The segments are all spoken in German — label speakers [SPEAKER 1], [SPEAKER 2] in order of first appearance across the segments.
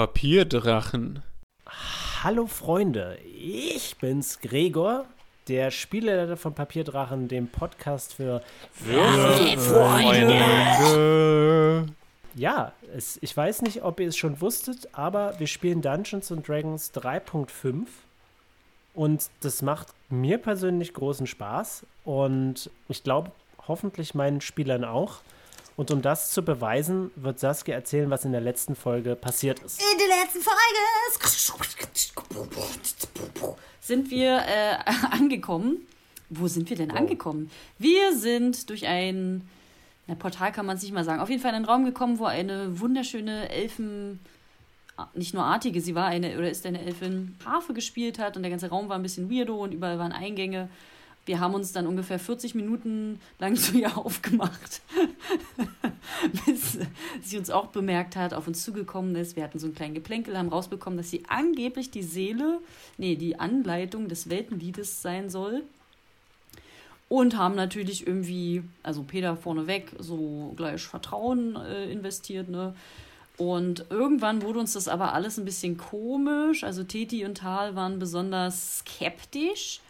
[SPEAKER 1] Papierdrachen.
[SPEAKER 2] Hallo Freunde, ich bin's Gregor, der Spieleleiter von Papierdrachen, dem Podcast für
[SPEAKER 1] Freunde.
[SPEAKER 2] Ja, es, ich weiß nicht, ob ihr es schon wusstet, aber wir spielen Dungeons and Dragons 3.5 und das macht mir persönlich großen Spaß und ich glaube hoffentlich meinen Spielern auch. Und um das zu beweisen, wird Saskia erzählen, was in der letzten Folge passiert ist.
[SPEAKER 3] In der letzten Folge
[SPEAKER 4] sind wir äh, angekommen. Wo sind wir denn angekommen? Wir sind durch ein na, Portal, kann man es nicht mal sagen. Auf jeden Fall in einen Raum gekommen, wo eine wunderschöne Elfen, nicht nur artige, sie war eine oder ist eine Elfin, Harfe gespielt hat und der ganze Raum war ein bisschen weirdo und überall waren Eingänge. Wir haben uns dann ungefähr 40 Minuten lang zu ihr aufgemacht, bis sie uns auch bemerkt hat, auf uns zugekommen ist. Wir hatten so einen kleinen Geplänkel, haben rausbekommen, dass sie angeblich die Seele, nee, die Anleitung des Weltenliedes sein soll. Und haben natürlich irgendwie, also Peter vorneweg, so gleich Vertrauen äh, investiert, ne? Und irgendwann wurde uns das aber alles ein bisschen komisch. Also Teti und Tal waren besonders skeptisch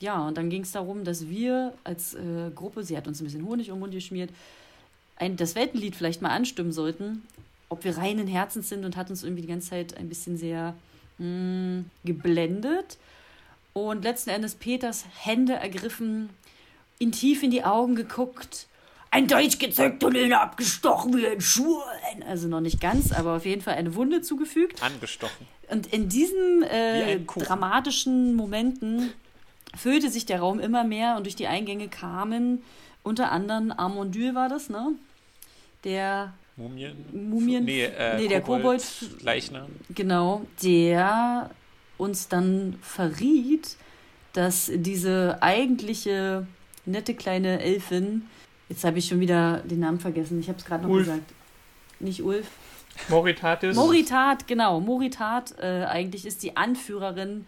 [SPEAKER 4] ja, und dann ging es darum, dass wir als äh, Gruppe, sie hat uns ein bisschen Honig um den Mund geschmiert, ein, das Weltenlied vielleicht mal anstimmen sollten, ob wir reinen Herzens sind und hat uns irgendwie die ganze Zeit ein bisschen sehr mh, hm, geblendet. Und letzten Endes Peters Hände ergriffen, ihn tief in die Augen geguckt, ein Dolch gezückt und ihn abgestochen wie ein Schwein. Also noch nicht ganz, aber auf jeden Fall eine Wunde zugefügt.
[SPEAKER 1] Angestochen.
[SPEAKER 4] Und in diesen äh, dramatischen Momenten füllte sich der Raum immer mehr und durch die Eingänge kamen unter anderem Armondyl war das, ne? Der
[SPEAKER 1] Mumien?
[SPEAKER 4] Mumien
[SPEAKER 1] nee, äh,
[SPEAKER 4] nee der Kobold.
[SPEAKER 1] Leichnam.
[SPEAKER 4] Genau, der uns dann verriet, dass diese eigentliche nette kleine Elfin, jetzt habe ich schon wieder den Namen vergessen, ich habe es gerade noch
[SPEAKER 5] Ulf.
[SPEAKER 4] gesagt. Nicht Ulf.
[SPEAKER 5] Moritatis.
[SPEAKER 4] Moritat, genau. Moritat äh, eigentlich ist die Anführerin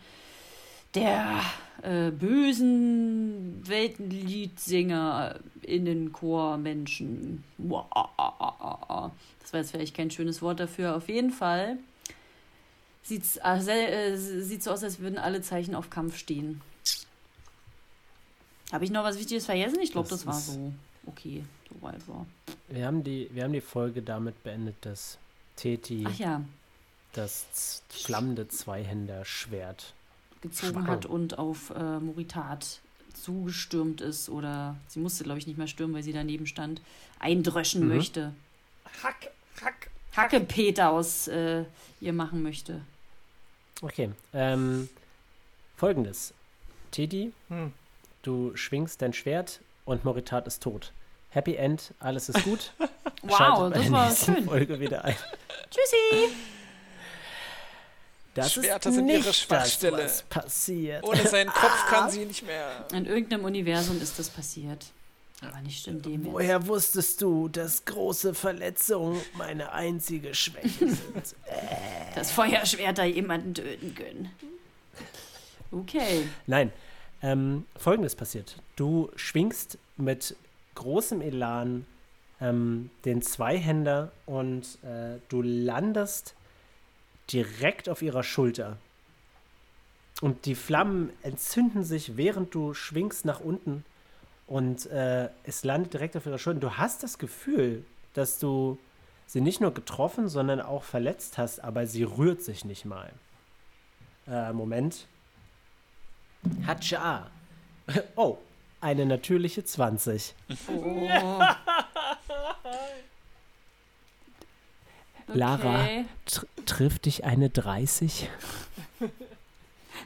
[SPEAKER 4] der äh, bösen Weltenliedsänger Innenchor-Menschen. Das war jetzt vielleicht kein schönes Wort dafür. Auf jeden Fall sieht's, äh, sieht so aus, als würden alle Zeichen auf Kampf stehen. Habe ich noch was Wichtiges vergessen? Ich glaube, das,
[SPEAKER 2] Das
[SPEAKER 4] war so okay, so weit war.
[SPEAKER 2] Wir haben die, wir haben die Folge damit beendet, dass Teti
[SPEAKER 4] ja,
[SPEAKER 2] das flammende Zweihänder-Schwert
[SPEAKER 4] gezogen hat und auf äh, Moritat zugestürmt ist oder sie musste, glaube ich, nicht mehr stürmen, weil sie daneben stand, eindröschen
[SPEAKER 2] Mhm.
[SPEAKER 4] möchte.
[SPEAKER 5] Hack, hack.
[SPEAKER 4] Hackepeter aus äh, ihr machen möchte.
[SPEAKER 2] Okay. Ähm, Folgendes. Teddy,
[SPEAKER 5] Hm.
[SPEAKER 2] du schwingst dein Schwert und Moritat ist tot. Happy End, alles ist gut.
[SPEAKER 4] Wow,
[SPEAKER 2] Schaltet
[SPEAKER 4] das war schön.
[SPEAKER 2] Folge wieder ein.
[SPEAKER 4] Tschüssi!
[SPEAKER 2] Das
[SPEAKER 1] Schwerter
[SPEAKER 2] ist
[SPEAKER 1] sind ihre Schwachstelle.
[SPEAKER 2] Das, was passiert.
[SPEAKER 1] Ohne seinen Kopf kann sie nicht mehr.
[SPEAKER 4] In irgendeinem Universum ist das passiert. Aber nicht in dem jetzt.
[SPEAKER 2] Woher wusstest du, dass große Verletzungen meine einzige Schwäche sind?
[SPEAKER 4] Das Feuerschwerter jemanden töten können. Okay.
[SPEAKER 2] Nein, ähm, folgendes passiert. Du schwingst mit großem Elan ähm, den Zweihänder und äh, du landest direkt auf ihrer Schulter. Und die Flammen entzünden sich, während du schwingst nach unten. Und äh, es landet direkt auf ihrer Schulter. Du hast das Gefühl, dass du sie nicht nur getroffen, sondern auch verletzt hast, aber sie rührt sich nicht mal. Äh, Moment. Hatscha. Oh, eine natürliche 20.
[SPEAKER 4] Oh.
[SPEAKER 2] Lara,
[SPEAKER 4] Okay.
[SPEAKER 2] tr trifft dich eine 30?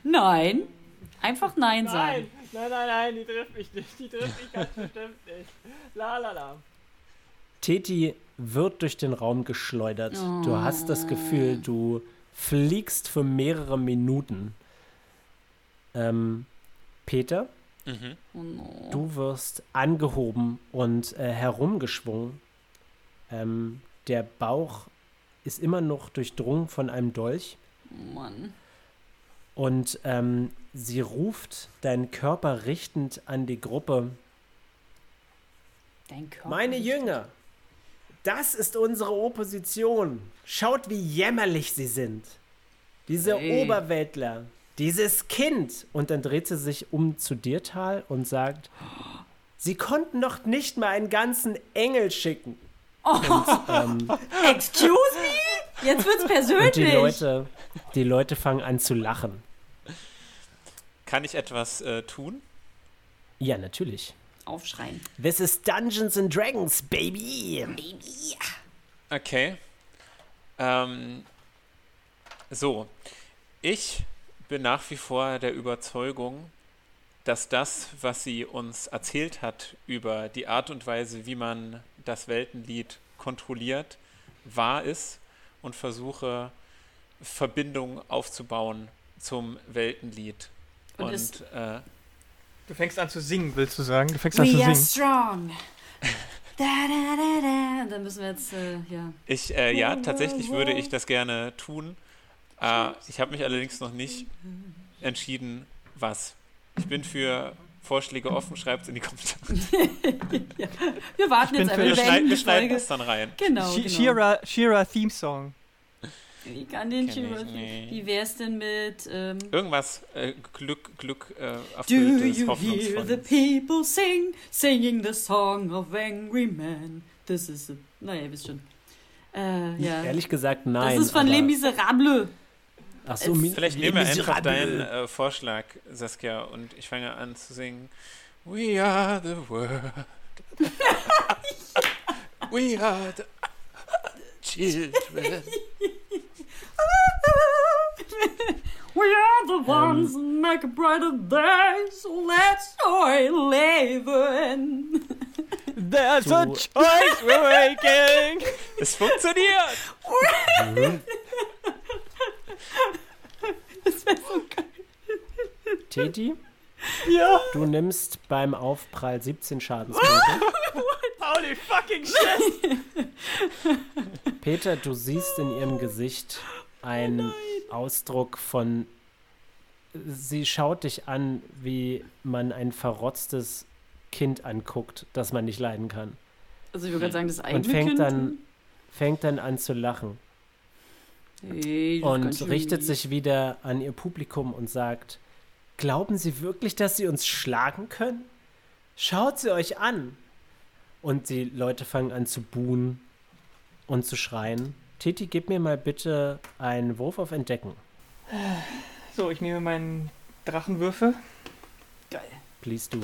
[SPEAKER 4] Nein. Einfach Nein sagen.
[SPEAKER 5] Nein, nein, nein, nein, die trifft mich nicht. Die trifft mich ganz bestimmt nicht. La la la.
[SPEAKER 2] Teti wird durch den Raum geschleudert. Du hast das Gefühl, du fliegst für mehrere Minuten. Ähm, Peter,
[SPEAKER 1] Mhm.
[SPEAKER 4] Oh no.
[SPEAKER 2] du wirst angehoben und äh, herumgeschwungen. Ähm, der Bauch ist immer noch durchdrungen von einem Dolch.
[SPEAKER 4] Mann.
[SPEAKER 2] Und ähm, sie ruft deinen Körper richtend an die Gruppe.
[SPEAKER 4] Dein Körper.
[SPEAKER 2] Meine Jünger, Das ist unsere Opposition. Schaut, wie jämmerlich sie sind. Diese
[SPEAKER 4] Hey.
[SPEAKER 2] Oberweltler. Dieses Kind. Und dann dreht sie sich um zu Dirtal und sagt, sie konnten doch nicht mal einen ganzen Engel schicken. ähm,
[SPEAKER 4] Excuse me? Jetzt wird's
[SPEAKER 2] Und die
[SPEAKER 4] persönlich.
[SPEAKER 2] Leute, die Leute fangen an zu lachen.
[SPEAKER 1] Kann ich etwas äh, tun?
[SPEAKER 2] Ja, natürlich.
[SPEAKER 4] Aufschreien.
[SPEAKER 2] This is Dungeons and Dragons, baby.
[SPEAKER 1] Okay. Ähm, so. Ich bin nach wie vor der Überzeugung, dass das, was sie uns erzählt hat über die Art und Weise, wie man das Weltenlied kontrolliert, wahr ist und versuche Verbindungen aufzubauen zum Weltenlied.
[SPEAKER 4] Und
[SPEAKER 1] Und, äh,
[SPEAKER 5] Du fängst an zu singen, willst du sagen? Du fängst an zu
[SPEAKER 4] We are
[SPEAKER 5] singen.
[SPEAKER 4] strong. Da, da, da, da. Und Dann müssen wir jetzt, äh, ja.
[SPEAKER 1] Ich, äh, ja, tatsächlich würde ich das gerne tun. Äh, ich habe mich allerdings noch nicht entschieden, was. Ich bin für Vorschläge offen, schreibt es in die Kommentare.
[SPEAKER 4] Wir warten jetzt einfach.
[SPEAKER 1] Wir,
[SPEAKER 4] Wir
[SPEAKER 1] schneiden,
[SPEAKER 4] beenden
[SPEAKER 1] wir schneiden das dann rein.
[SPEAKER 4] Genau,
[SPEAKER 5] Shi-
[SPEAKER 4] genau.
[SPEAKER 5] Shira, Shira Theme Song.
[SPEAKER 4] Wie kann den Shira-
[SPEAKER 1] nicht.
[SPEAKER 4] Wie wär's denn mit ähm,
[SPEAKER 1] Irgendwas äh, Glück, Glück, äh,
[SPEAKER 4] Do you hear the people sing, singing the song of angry men? This is a, naja, ihr wisst schon. Äh, ja.
[SPEAKER 2] Ehrlich gesagt, nein.
[SPEAKER 4] das ist von Les Miserables.
[SPEAKER 2] Ach so, Mi-
[SPEAKER 1] Vielleicht nehmen wir einfach deinen äh, Vorschlag, Saskia, und ich fange an zu singen. We are the world. We are the children.
[SPEAKER 4] We are the ones who make a brighter day, so let's joy leben.
[SPEAKER 5] There's a
[SPEAKER 2] Du-
[SPEAKER 5] choice we're making.
[SPEAKER 1] Es funktioniert!
[SPEAKER 2] Teti,
[SPEAKER 5] ja.
[SPEAKER 2] du nimmst beim Aufprall 17 Schadenspunkte.
[SPEAKER 5] Holy fucking shit.
[SPEAKER 2] Peter, du siehst in ihrem Gesicht einen Ausdruck von. Sie schaut dich an, wie man ein verrotztes Kind anguckt, das man nicht leiden kann.
[SPEAKER 4] Also ich würde gerade sagen, das eigene
[SPEAKER 2] Und fängt
[SPEAKER 4] kind.
[SPEAKER 2] dann, fängt dann an zu lachen.
[SPEAKER 4] Hey,
[SPEAKER 2] und
[SPEAKER 4] ich
[SPEAKER 2] richtet sich wieder an ihr Publikum und sagt, glauben Sie wirklich, dass Sie uns schlagen können? Schaut sie euch an. Und die Leute fangen an zu buhen und zu schreien. Titi, gib mir mal bitte einen Wurf auf Entdecken.
[SPEAKER 5] So, ich nehme meinen Drachenwürfel.
[SPEAKER 4] Geil.
[SPEAKER 2] Please du.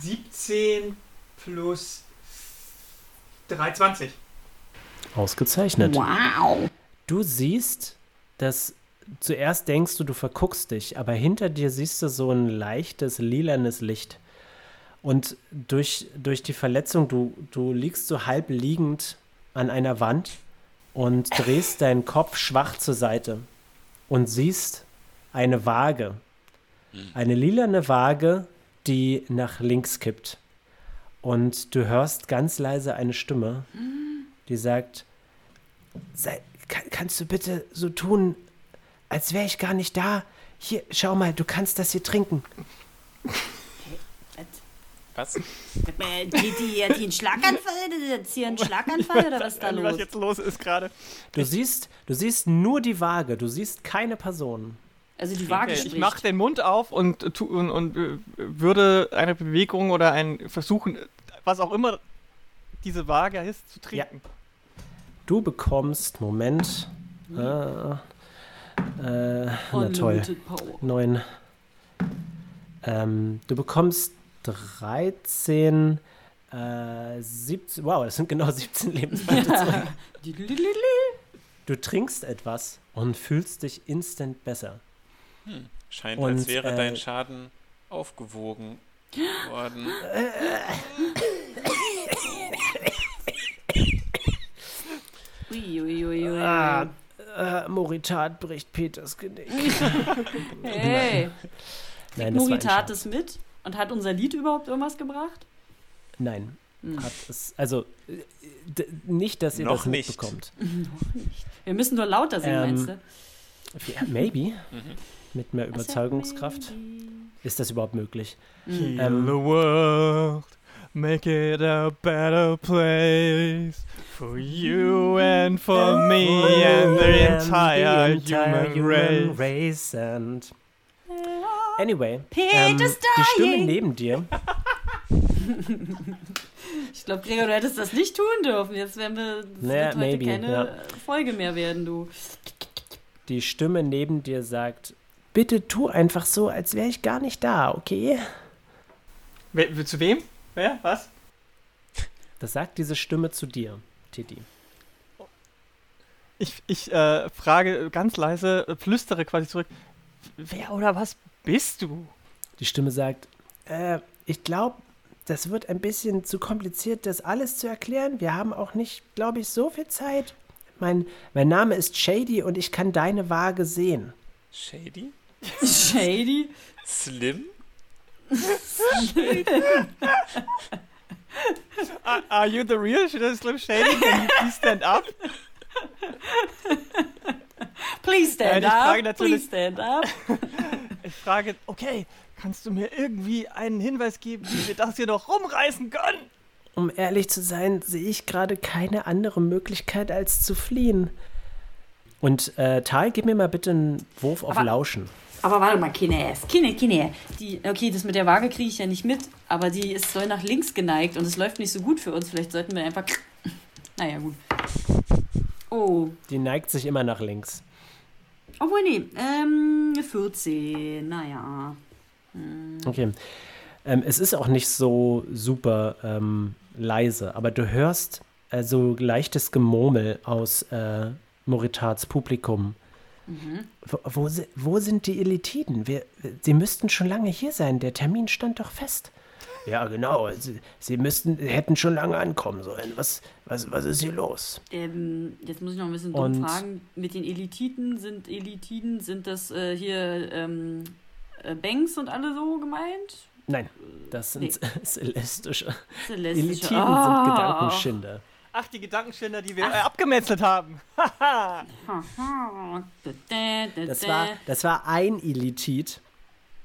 [SPEAKER 5] 17 plus 320.
[SPEAKER 2] Ausgezeichnet.
[SPEAKER 4] Wow.
[SPEAKER 2] Du siehst, dass zuerst denkst du, du verguckst dich, aber hinter dir siehst du so ein leichtes lilanes Licht. Und durch, durch die Verletzung, du, du liegst so halb liegend an einer Wand und drehst deinen Kopf schwach zur Seite und siehst eine Waage. Eine lilane Waage, die nach links kippt. Und du hörst ganz leise eine Stimme, die sagt, Sei, kann, kannst du bitte so tun, als wäre ich gar nicht da? Hier, schau mal, du kannst das hier trinken.
[SPEAKER 1] Was?
[SPEAKER 4] Äh, Die, die, hat die einen Schlaganfall? Hat sie einen Schlaganfall oder was ist da
[SPEAKER 5] Was
[SPEAKER 4] los?
[SPEAKER 5] jetzt los ist gerade.
[SPEAKER 2] Du siehst, du siehst nur die Waage, du siehst keine Person.
[SPEAKER 4] Also die Waage
[SPEAKER 5] Okay,
[SPEAKER 4] spricht.
[SPEAKER 5] ich mache den Mund auf und, tu- und, und äh, würde eine Bewegung oder ein Versuchen, was auch immer diese Waage ist, zu trinken.
[SPEAKER 2] Du bekommst, Moment, äh, äh, na toll, neun. Ähm, du bekommst 13, äh, 17, wow, das sind genau 17 Lebenspunkte. Du trinkst etwas und fühlst dich instant besser.
[SPEAKER 1] Hm. Scheint,
[SPEAKER 2] Und,
[SPEAKER 1] als wäre
[SPEAKER 2] äh,
[SPEAKER 1] dein Schaden aufgewogen worden.
[SPEAKER 4] Ui, ui, ui, ui.
[SPEAKER 2] Ah, äh, Moritat bricht Peters Genick.
[SPEAKER 4] Hey,
[SPEAKER 2] Nein,
[SPEAKER 4] Moritat ist mit und hat unser Lied überhaupt irgendwas gebracht?
[SPEAKER 2] Nein,
[SPEAKER 4] Hm.
[SPEAKER 2] hat es, also nicht, dass ihr
[SPEAKER 1] Noch
[SPEAKER 2] das
[SPEAKER 1] nicht.
[SPEAKER 2] mitbekommt.
[SPEAKER 4] Wir müssen nur lauter singen,
[SPEAKER 2] Ähm,
[SPEAKER 4] meinst du?
[SPEAKER 2] Ja, maybe.
[SPEAKER 1] Mhm.
[SPEAKER 2] Mit mehr Überzeugungskraft. Ist das überhaupt möglich?
[SPEAKER 4] Mhm.
[SPEAKER 2] Ähm,
[SPEAKER 5] the world, Make it a better place for you and for me and the entire, human, race.
[SPEAKER 2] race and Anyway,
[SPEAKER 4] Peter's
[SPEAKER 2] ähm, die Stimme neben dir,
[SPEAKER 4] Ich glaube, Gregor, du hättest das nicht tun dürfen. Jetzt werden wir.
[SPEAKER 2] Naja,
[SPEAKER 4] heute
[SPEAKER 2] maybe,
[SPEAKER 4] keine
[SPEAKER 2] ja.
[SPEAKER 4] Folge mehr werden, du.
[SPEAKER 2] die Stimme neben dir sagt, bitte tu einfach so, als wäre ich gar nicht da, okay?
[SPEAKER 5] We zu wem? Wer? Was?
[SPEAKER 2] Das sagt diese Stimme zu dir, Titi.
[SPEAKER 5] Ich, ich äh, frage ganz leise, flüstere quasi zurück. Wer oder was bist du?
[SPEAKER 2] Die Stimme sagt, äh, ich glaube, das wird ein bisschen zu kompliziert, das alles zu erklären. Wir haben auch nicht, glaube ich, so viel Zeit. Mein, mein Name ist Shady und ich kann deine Waage sehen.
[SPEAKER 1] Shady?
[SPEAKER 4] Shady.
[SPEAKER 1] Slim?
[SPEAKER 5] Are, are you the real Slim Shady? Can you please stand up?
[SPEAKER 4] Please stand
[SPEAKER 5] Nein, ich frage
[SPEAKER 4] up. Please stand up.
[SPEAKER 5] Ich frage, okay, kannst du mir irgendwie einen Hinweis geben, wie wir das hier noch rumreißen können?
[SPEAKER 2] Um ehrlich zu sein, sehe ich gerade keine andere Möglichkeit, als zu fliehen. Und äh, Tal, gib mir mal bitte einen Wurf auf
[SPEAKER 4] Aber-
[SPEAKER 2] Lauschen.
[SPEAKER 4] Aber warte mal, Kines, Kine, Kine. Die, okay, das mit der Waage kriege ich ja nicht mit, aber die ist so nach links geneigt und es läuft nicht so gut für uns. Vielleicht sollten wir einfach. Naja, gut. Oh,
[SPEAKER 2] Die neigt sich immer nach links.
[SPEAKER 4] obwohl, nee, ähm, 14, naja.
[SPEAKER 2] Okay. Ähm, es ist auch nicht so super ähm, leise, aber du hörst äh, so leichtes Gemurmel aus äh, Moritats Publikum. Wo, wo, si- wo sind die Elitiden? Wir, sie müssten schon lange hier sein. Der Termin stand doch fest. Ja, genau. Sie, sie müssten, hätten schon lange ankommen sollen. Was, was, was ist hier los?
[SPEAKER 4] Ähm, jetzt muss ich noch ein bisschen dumm
[SPEAKER 2] Und-
[SPEAKER 4] fragen. Mit den Elititen sind Elitiden, sind das äh, hier ähm, äh, Banks und alle so gemeint?
[SPEAKER 2] Nein, das sind
[SPEAKER 4] Nee.
[SPEAKER 2] celestische.
[SPEAKER 4] Celestische.
[SPEAKER 2] Elitiden
[SPEAKER 4] Ah.
[SPEAKER 2] sind Gedankenschinder.
[SPEAKER 5] Ach, die Gedankenständer, die wir äh, abgemetzelt haben.
[SPEAKER 2] Das
[SPEAKER 4] da.
[SPEAKER 2] war, das war ein Elitit.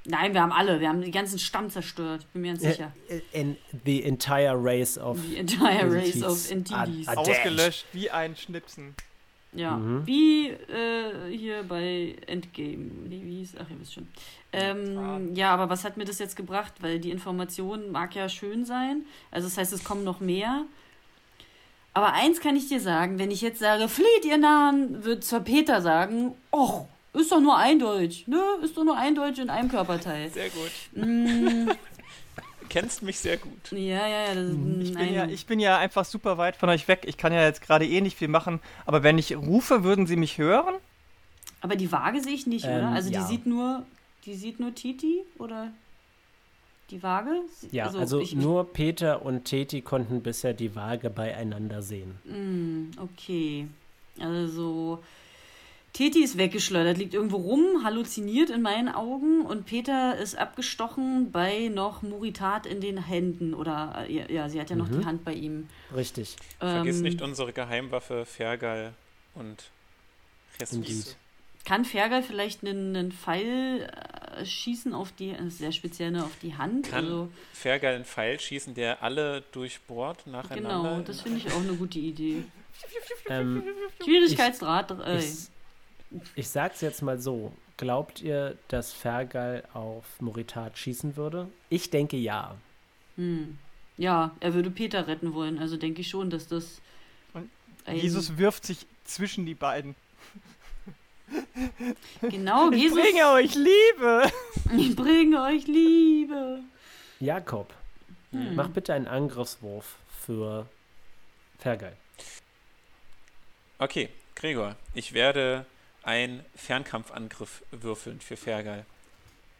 [SPEAKER 4] Nein, wir haben alle. Wir haben den ganzen Stamm zerstört. Bin mir ganz sicher.
[SPEAKER 2] Äh, In the entire race of
[SPEAKER 4] Die entire race
[SPEAKER 2] Elites
[SPEAKER 4] of Entities.
[SPEAKER 2] are- are dead.
[SPEAKER 5] Ausgelöscht wie ein Schnipsen.
[SPEAKER 4] Ja,
[SPEAKER 2] Mhm.
[SPEAKER 4] wie äh, hier bei Endgame. Nee, wie hieß? Ach, ihr wisst schon. Ähm, ja, aber was hat mir das jetzt gebracht? Weil die Information mag ja schön sein. Also das heißt, es kommen noch mehr. Aber eins kann ich dir sagen, wenn ich jetzt sage, flieht ihr Nahen, wird zwar Peter sagen, och, ist doch nur eindeutig, ne? Ist doch nur eindeutig in einem Körperteil.
[SPEAKER 1] Sehr gut.
[SPEAKER 4] Mm,
[SPEAKER 1] Kennst mich sehr gut.
[SPEAKER 4] ja, ja, ja. Das,
[SPEAKER 5] Ich bin, ja, ich bin ja einfach super weit von euch weg. Ich kann ja jetzt gerade eh nicht viel machen. Aber wenn ich rufe, würden sie mich hören?
[SPEAKER 4] Aber die Waage sehe ich nicht,
[SPEAKER 2] Ähm,
[SPEAKER 4] oder? Also
[SPEAKER 2] ja.
[SPEAKER 4] die sieht nur, die sieht nur Titi oder die Waage? Sie-
[SPEAKER 2] Ja, also,
[SPEAKER 4] ich,
[SPEAKER 2] nur Peter und Teti konnten bisher die Waage beieinander sehen.
[SPEAKER 4] Mm, okay. Also Titi ist weggeschleudert, liegt irgendwo rum, halluziniert in meinen Augen und Peter ist abgestochen bei noch Muritat in den Händen oder äh, ja, sie hat ja noch
[SPEAKER 2] Mhm.
[SPEAKER 4] die Hand bei ihm.
[SPEAKER 2] Richtig.
[SPEAKER 1] Vergiss
[SPEAKER 4] Ähm,
[SPEAKER 1] nicht unsere Geheimwaffe, Fergal und
[SPEAKER 2] Indeed.
[SPEAKER 4] Kann Fergal vielleicht einen, einen Pfeil äh, schießen auf die, äh, sehr speziell ne, auf die Hand?
[SPEAKER 1] Kann
[SPEAKER 4] also,
[SPEAKER 1] Fergal einen Pfeil schießen, der alle durchbohrt nacheinander?
[SPEAKER 4] genau, das finde ich auch eine gute Idee.
[SPEAKER 2] Ähm,
[SPEAKER 4] Schwierigkeitsgrad äh, 3.
[SPEAKER 2] ich, ich sag's jetzt mal so. Glaubt ihr, dass Fergal auf Moritat schießen würde? Ich denke ja.
[SPEAKER 4] Hm. Ja, er würde Peter retten wollen. Also denke ich schon, dass das.
[SPEAKER 5] Jesus wirft sich zwischen die beiden.
[SPEAKER 4] Genau,
[SPEAKER 5] Ich
[SPEAKER 4] Jesus.
[SPEAKER 5] bringe euch Liebe.
[SPEAKER 4] Ich bringe euch Liebe.
[SPEAKER 2] Jakob,
[SPEAKER 4] Hm.
[SPEAKER 2] mach bitte einen Angriffswurf für Fergal.
[SPEAKER 1] Okay, Gregor, ich werde einen Fernkampfangriff würfeln für Fergal.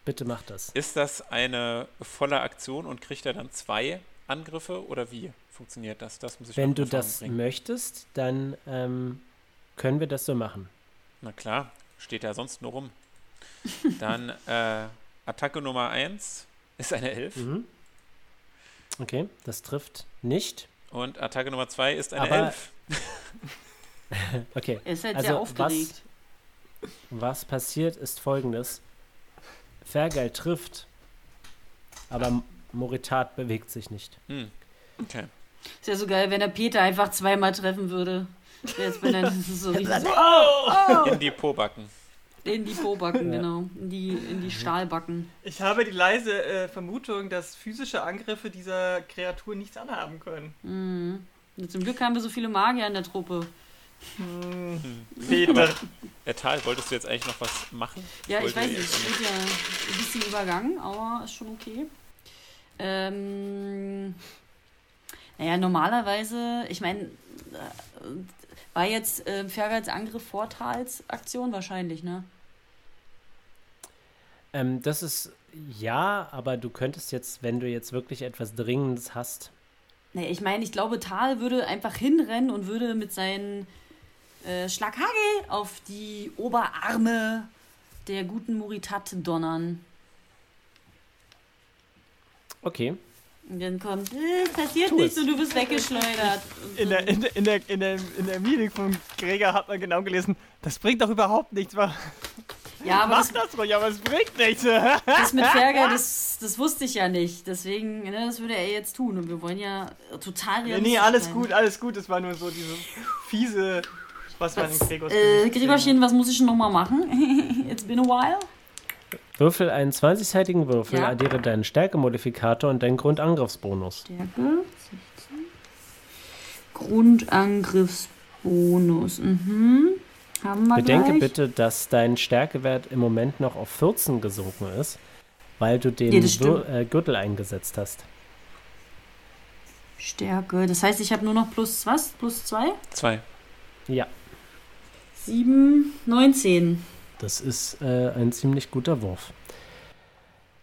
[SPEAKER 2] Bitte mach das.
[SPEAKER 1] Ist das eine volle Aktion und kriegt er dann zwei Angriffe oder wie funktioniert das? Das muss ich
[SPEAKER 2] Wenn du das
[SPEAKER 1] bringen.
[SPEAKER 2] möchtest, dann ähm, können wir das so machen.
[SPEAKER 1] Na klar, steht er sonst nur rum. Dann äh, Attacke Nummer 1 ist eine 11
[SPEAKER 2] Mhm. Okay, das trifft nicht.
[SPEAKER 1] und Attacke Nummer 2 ist eine
[SPEAKER 2] Aber-
[SPEAKER 1] 11.
[SPEAKER 2] Okay,
[SPEAKER 4] Er ist halt
[SPEAKER 2] Also,
[SPEAKER 4] sehr
[SPEAKER 2] was-
[SPEAKER 4] aufgeregt.
[SPEAKER 2] was passiert ist folgendes. Fergal trifft, aber Moritat bewegt sich nicht.
[SPEAKER 1] Hm. Okay.
[SPEAKER 4] Ist ja so geil, wenn der Peter einfach zweimal treffen würde. Jetzt bin er das ist so richtig so,
[SPEAKER 5] Oh!
[SPEAKER 1] In die Pobacken.
[SPEAKER 4] in die Pobacken,
[SPEAKER 2] Ja.
[SPEAKER 4] genau. In die, in die Stahlbacken.
[SPEAKER 5] Ich habe die leise äh, Vermutung, dass physische Angriffe dieser Kreatur nichts anhaben können.
[SPEAKER 4] Mhm. Zum Glück haben wir so viele Magier in der Truppe.
[SPEAKER 5] Hm. Peter.
[SPEAKER 1] Herr Tal, wolltest du jetzt eigentlich noch was machen?
[SPEAKER 4] Ja, ich
[SPEAKER 1] Wollte
[SPEAKER 4] weiß nicht.
[SPEAKER 1] jetzt-
[SPEAKER 4] Wird ja ein bisschen übergangen, aber ist schon okay. Ähm, naja, normalerweise, ich meine, äh, war jetzt äh, Fergals Angriff Vortals Aktion wahrscheinlich, ne?
[SPEAKER 2] Ähm, das ist ja, aber du könntest jetzt, wenn du jetzt wirklich etwas Dringendes hast,
[SPEAKER 4] Nee, ich meine, ich glaube, Tal würde einfach hinrennen und würde mit seinen äh, Schlaghagel auf die Oberarme der guten Muritat donnern.
[SPEAKER 2] okay.
[SPEAKER 4] Und dann kommt, äh, passiert
[SPEAKER 2] Tu
[SPEAKER 4] nichts
[SPEAKER 2] es.
[SPEAKER 4] und du bist weggeschleudert.
[SPEAKER 5] In der, in, der, in, der, in, der, in der Meeting von Gregor hat man genau gelesen, das bringt doch überhaupt nichts. wa-
[SPEAKER 4] ja, aber
[SPEAKER 5] Mach
[SPEAKER 4] das,
[SPEAKER 5] das ruhig, aber es bringt nichts.
[SPEAKER 4] das mit Ferger, das, das wusste ich ja nicht. Deswegen, ne, das würde er jetzt tun. Und wir wollen ja total
[SPEAKER 5] nee,
[SPEAKER 4] realistisch
[SPEAKER 5] nee, alles
[SPEAKER 4] sein.
[SPEAKER 5] gut, alles gut. Es war nur so dieses fiese, was man in
[SPEAKER 4] Was,
[SPEAKER 5] Gregors
[SPEAKER 4] äh, Gregorchen, was muss ich denn nochmal machen? It's been a while.
[SPEAKER 2] Würfel einen 20-seitigen Würfel,
[SPEAKER 4] Ja.
[SPEAKER 2] addiere deinen Stärkemodifikator und deinen Grundangriffsbonus.
[SPEAKER 4] Stärke, 16. Grundangriffsbonus. Mhm. Haben wir
[SPEAKER 2] Bedenke
[SPEAKER 4] gleich.
[SPEAKER 2] bitte, dass dein Stärkewert im Moment noch auf 14 gesunken ist, weil du den
[SPEAKER 4] Ja, das
[SPEAKER 2] Wür äh, Gürtel eingesetzt hast.
[SPEAKER 4] Stärke. Das heißt, ich habe nur noch plus was? Plus 2?
[SPEAKER 1] Zwei.
[SPEAKER 2] Ja,
[SPEAKER 4] 7, 19.
[SPEAKER 2] das ist äh, ein ziemlich guter Wurf.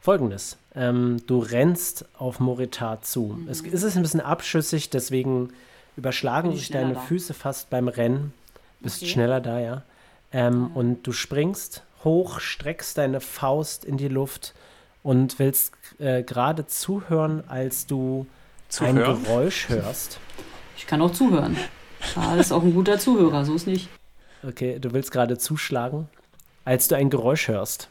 [SPEAKER 2] Folgendes. Ähm, du rennst auf Moritar zu. Es, es ist ein bisschen abschüssig, deswegen überschlagen sich deine
[SPEAKER 4] da.
[SPEAKER 2] Füße fast beim Rennen. Bist
[SPEAKER 4] Okay.
[SPEAKER 2] schneller da, ja. Ähm, Und du springst hoch, streckst deine Faust in die Luft und willst äh, gerade zuhören, als du ein
[SPEAKER 1] Zuhören?
[SPEAKER 2] Geräusch hörst.
[SPEAKER 4] Ich kann auch zuhören. Karl ist auch ein guter Zuhörer, so ist nicht.
[SPEAKER 2] Okay, du willst gerade zuschlagen, als du ein Geräusch hörst.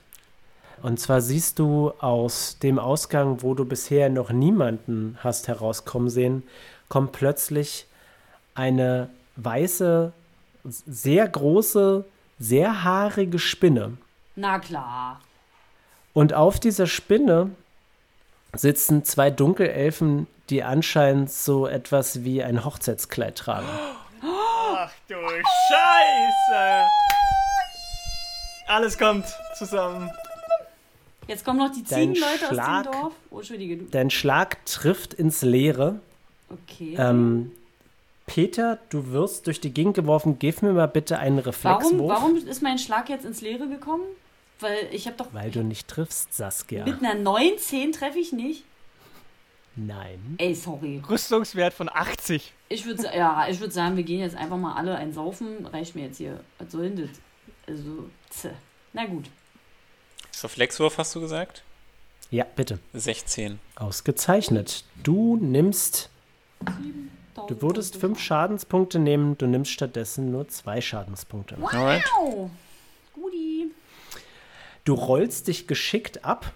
[SPEAKER 2] Und zwar siehst du aus dem Ausgang, wo du bisher noch niemanden hast herauskommen sehen, kommt plötzlich eine weiße, sehr große, sehr haarige Spinne.
[SPEAKER 4] Na klar.
[SPEAKER 2] Und auf dieser Spinne sitzen zwei Dunkelelfen, die anscheinend so etwas wie ein Hochzeitskleid tragen.
[SPEAKER 5] Ach du Scheiße! Alles kommt zusammen.
[SPEAKER 4] Jetzt kommen noch die Ziegenleute aus
[SPEAKER 2] Schlag-
[SPEAKER 4] dem Dorf. Oh, Entschuldige, du.
[SPEAKER 2] Dein Schlag trifft ins Leere.
[SPEAKER 4] Okay.
[SPEAKER 2] Ähm, Peter, du wirst durch die Gegend geworfen. Gib mir mal bitte einen Reflexwurf.
[SPEAKER 4] warum, warum ist mein Schlag jetzt ins Leere gekommen? Weil ich habe doch
[SPEAKER 2] Weil du nicht triffst, Saskia.
[SPEAKER 4] mit einer 19 treffe ich nicht.
[SPEAKER 2] Nein.
[SPEAKER 4] Ey, sorry.
[SPEAKER 5] Rüstungswert von 80.
[SPEAKER 4] Ich würde ja, ich würde sagen, wir gehen jetzt einfach mal alle ein Saufen. Reicht mir jetzt hier. Was soll denn das? Also, tse. na gut.
[SPEAKER 1] Reflexwurf hast du gesagt?
[SPEAKER 2] Ja, bitte.
[SPEAKER 1] 16.
[SPEAKER 2] Ausgezeichnet. Du nimmst, du würdest fünf Schadenspunkte nehmen, du nimmst stattdessen nur zwei Schadenspunkte.
[SPEAKER 1] Alright.
[SPEAKER 4] Wow. Guti.
[SPEAKER 2] Du rollst dich geschickt ab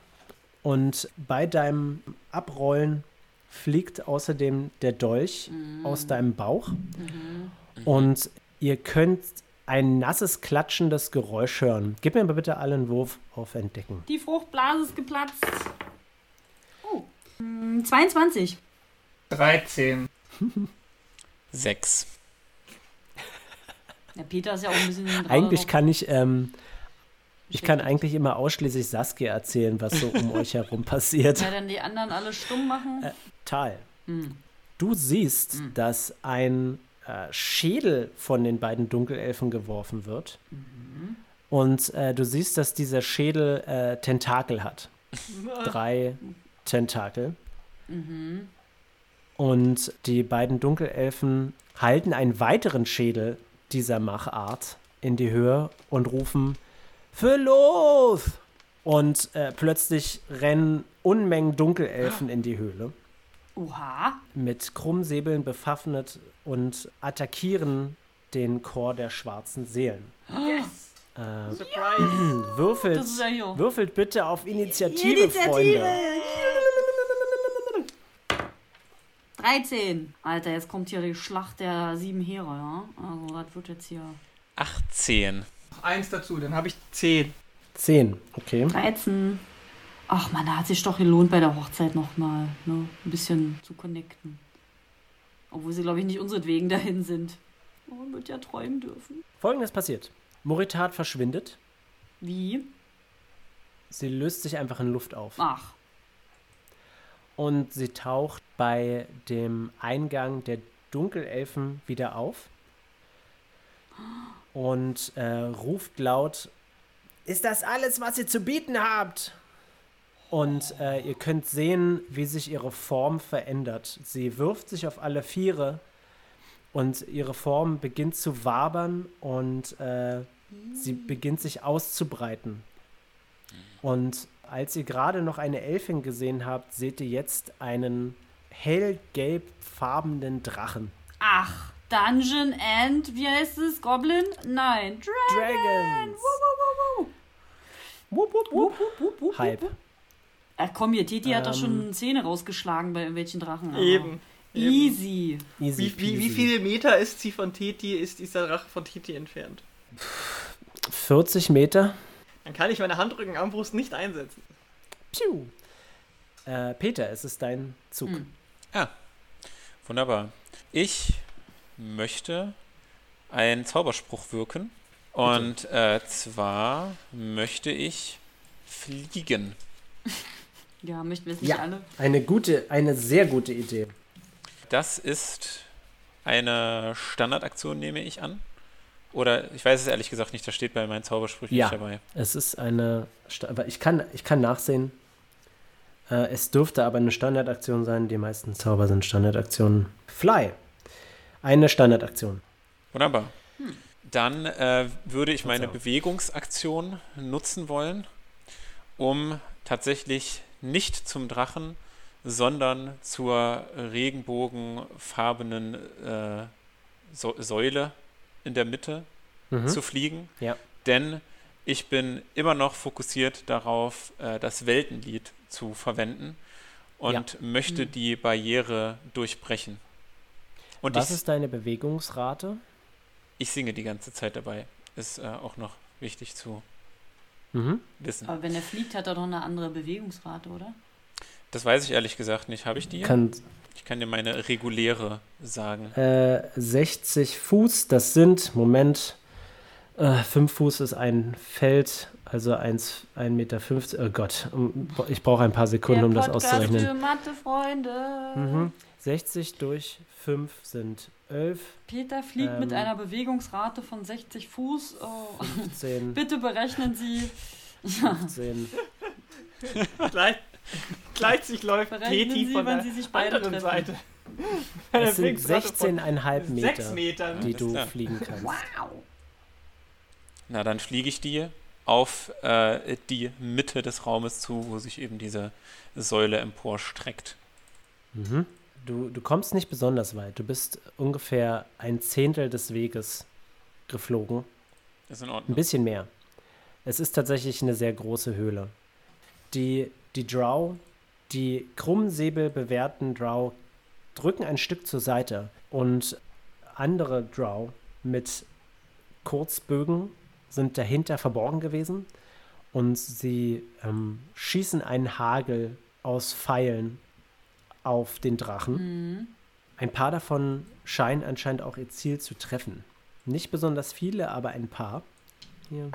[SPEAKER 2] und bei deinem Abrollen fliegt außerdem der Dolch aus deinem Bauch und ihr könnt ein nasses, klatschendes Geräusch hören. Gib mir aber bitte alle einen Wurf auf Entdecken.
[SPEAKER 4] Die Fruchtblase ist geplatzt. Oh. Hm, 22.
[SPEAKER 5] 13.
[SPEAKER 1] 6.
[SPEAKER 4] Der Peter ist ja auch ein bisschen.
[SPEAKER 2] Eigentlich kann ich, ähm, ich kann eigentlich immer ausschließlich Saskia erzählen, was so um euch herum passiert.
[SPEAKER 4] Ja, dann die anderen alle stumm machen.
[SPEAKER 2] Tal,
[SPEAKER 4] Hm.
[SPEAKER 2] du siehst,
[SPEAKER 4] Hm.
[SPEAKER 2] dass ein äh, Schädel von den beiden Dunkelelfen geworfen wird.
[SPEAKER 4] Mhm.
[SPEAKER 2] Und äh, du siehst, dass dieser Schädel äh, Tentakel hat. Drei Tentakel.
[SPEAKER 4] Mhm.
[SPEAKER 2] Und die beiden Dunkelelfen halten einen weiteren Schädel dieser Machart in die Höhe und rufen Für los! Und äh, plötzlich rennen Unmengen Dunkelelfen in die Höhle,
[SPEAKER 4] Oha.
[SPEAKER 2] mit Krummsäbeln bewaffnet und attackieren den Chor der schwarzen Seelen. Äh,
[SPEAKER 5] Surprise.
[SPEAKER 2] würfelt,
[SPEAKER 4] Das ist ja
[SPEAKER 2] würfelt bitte auf Initiative, Freunde.
[SPEAKER 4] 13. Alter, jetzt kommt hier die Schlacht der sieben Heere, ja? Also, das wird jetzt hier.
[SPEAKER 1] 18.
[SPEAKER 5] Noch eins dazu, dann habe ich 10.
[SPEAKER 2] 10, okay.
[SPEAKER 4] 13. Ach man, da hat sich doch gelohnt bei der Hochzeit nochmal, ne? Ein bisschen zu connecten. Obwohl sie, glaube ich, nicht unseretwegen dahin sind. Oh, man wird ja träumen dürfen.
[SPEAKER 2] Folgendes passiert. Moritat verschwindet.
[SPEAKER 4] Wie?
[SPEAKER 2] Sie löst sich einfach in Luft auf.
[SPEAKER 4] Ach,
[SPEAKER 2] Und sie taucht bei dem Eingang der Dunkelelfen wieder auf. Und äh, ruft laut: Ist das alles, was ihr zu bieten habt? Und äh, ihr könnt sehen, wie sich ihre Form verändert. Sie wirft sich auf alle Viere und ihre Form beginnt zu wabern und äh, sie beginnt sich auszubreiten. Und als ihr gerade noch eine Elfin gesehen habt, seht ihr jetzt einen hellgelbfarbenen Drachen.
[SPEAKER 4] ach, Dungeon and, wie heißt es? Goblin? Nein, Dragon.
[SPEAKER 2] Dragons!
[SPEAKER 4] Wuh, wuh.
[SPEAKER 2] Wupp, wupp,
[SPEAKER 4] Wupp,
[SPEAKER 2] wupp.
[SPEAKER 4] wupp, wupp, wupp,
[SPEAKER 2] Hype.
[SPEAKER 4] Ach komm, hier, Titi hat doch
[SPEAKER 2] Ähm.
[SPEAKER 4] schon Zähne rausgeschlagen bei irgendwelchen Drachen.
[SPEAKER 5] Eben. Eben.
[SPEAKER 4] Easy.
[SPEAKER 2] Easy
[SPEAKER 5] Wie, wie, wie viele Meter ist sie von Titi, ist dieser Drache von Titi entfernt?
[SPEAKER 2] 40 Meter.
[SPEAKER 5] Dann kann ich meine Handrückenarmbrust nicht einsetzen.
[SPEAKER 2] Piu. Äh, Peter, es ist dein Zug.
[SPEAKER 4] Hm.
[SPEAKER 1] Wunderbar. Ich möchte einen Zauberspruch wirken. Und äh, zwar möchte ich fliegen.
[SPEAKER 4] Ja, möchten wir es nicht
[SPEAKER 2] Ja,
[SPEAKER 4] alle?
[SPEAKER 2] eine gute, eine sehr gute Idee.
[SPEAKER 1] Das ist eine Standardaktion, nehme ich an. Oder ich weiß es ehrlich gesagt nicht, das steht bei meinen Zaubersprüchen
[SPEAKER 2] Ja.
[SPEAKER 1] nicht dabei.
[SPEAKER 2] Es ist eine, aber ich kann, ich kann nachsehen. Äh, es dürfte aber eine Standardaktion sein. Die meisten Zauber sind Standardaktionen. Fly. Eine Standardaktion.
[SPEAKER 1] Wunderbar. Dann äh, würde ich meine. Bewegungsaktion nutzen wollen, um tatsächlich nicht zum Drachen, sondern zur regenbogenfarbenen äh, so Säule in der Mitte
[SPEAKER 2] Mhm.
[SPEAKER 1] zu fliegen.
[SPEAKER 2] Ja.
[SPEAKER 1] Denn ich bin immer noch fokussiert darauf, äh, das Weltenlied zu verwenden und möchte die Barriere durchbrechen. Und
[SPEAKER 2] Was
[SPEAKER 1] ich,
[SPEAKER 2] ist deine Bewegungsrate?
[SPEAKER 1] ich singe die ganze Zeit dabei. Ist äh, auch noch wichtig zu
[SPEAKER 2] Mhm.
[SPEAKER 1] wissen.
[SPEAKER 4] Aber wenn er fliegt, hat er doch eine andere Bewegungsrate, oder?
[SPEAKER 1] Das weiß ich ehrlich gesagt nicht. Habe ich die?
[SPEAKER 2] Kann
[SPEAKER 1] ich kann dir meine reguläre sagen.
[SPEAKER 2] äh, 60 Fuß, das sind, Moment, äh, 5 Fuß ist ein Feld, also 1, 1,50 Meter. Oh Gott, ich brauche ein paar Sekunden, um das auszurechnen.
[SPEAKER 4] für Mathe-Freunde.
[SPEAKER 2] Mhm. 60 durch 5 sind 11,
[SPEAKER 4] Peter fliegt
[SPEAKER 2] Ähm.
[SPEAKER 4] mit einer Bewegungsrate von 60 Fuß. Oh.
[SPEAKER 2] 15,
[SPEAKER 4] Bitte berechnen Sie.
[SPEAKER 2] 15.
[SPEAKER 5] Gleich, gleich läuft
[SPEAKER 4] Berechnen
[SPEAKER 5] Teti
[SPEAKER 4] Sie,
[SPEAKER 5] von
[SPEAKER 4] wann
[SPEAKER 5] der
[SPEAKER 4] Sie sich beide
[SPEAKER 5] anderen
[SPEAKER 4] treffen.
[SPEAKER 5] Seite.
[SPEAKER 2] Es sind
[SPEAKER 5] Bewegungsrate von
[SPEAKER 2] 16,5 Meter,
[SPEAKER 5] Sechs Metern.
[SPEAKER 2] die du
[SPEAKER 1] klar.
[SPEAKER 2] fliegen kannst.
[SPEAKER 4] Wow.
[SPEAKER 1] Na, dann fliege ich die auf äh, die Mitte des Raumes zu, wo sich eben diese Säule emporstreckt.
[SPEAKER 2] Mhm. Du, du kommst nicht besonders weit. Du bist ungefähr ein Zehntel des Weges geflogen.
[SPEAKER 1] Ist in
[SPEAKER 2] Ein
[SPEAKER 1] Ordnung.
[SPEAKER 2] bisschen mehr. Es ist tatsächlich eine sehr große Höhle. Die, die Drow, die Krummsäbel bewährten Drow, drücken ein Stück zur Seite und andere Drow mit Kurzbögen sind dahinter verborgen gewesen und sie ähm, schießen einen Hagel aus Pfeilen auf den Drachen.
[SPEAKER 4] Mhm.
[SPEAKER 2] Ein paar davon scheinen anscheinend auch ihr Ziel zu treffen. Nicht besonders viele, aber ein paar. Hier.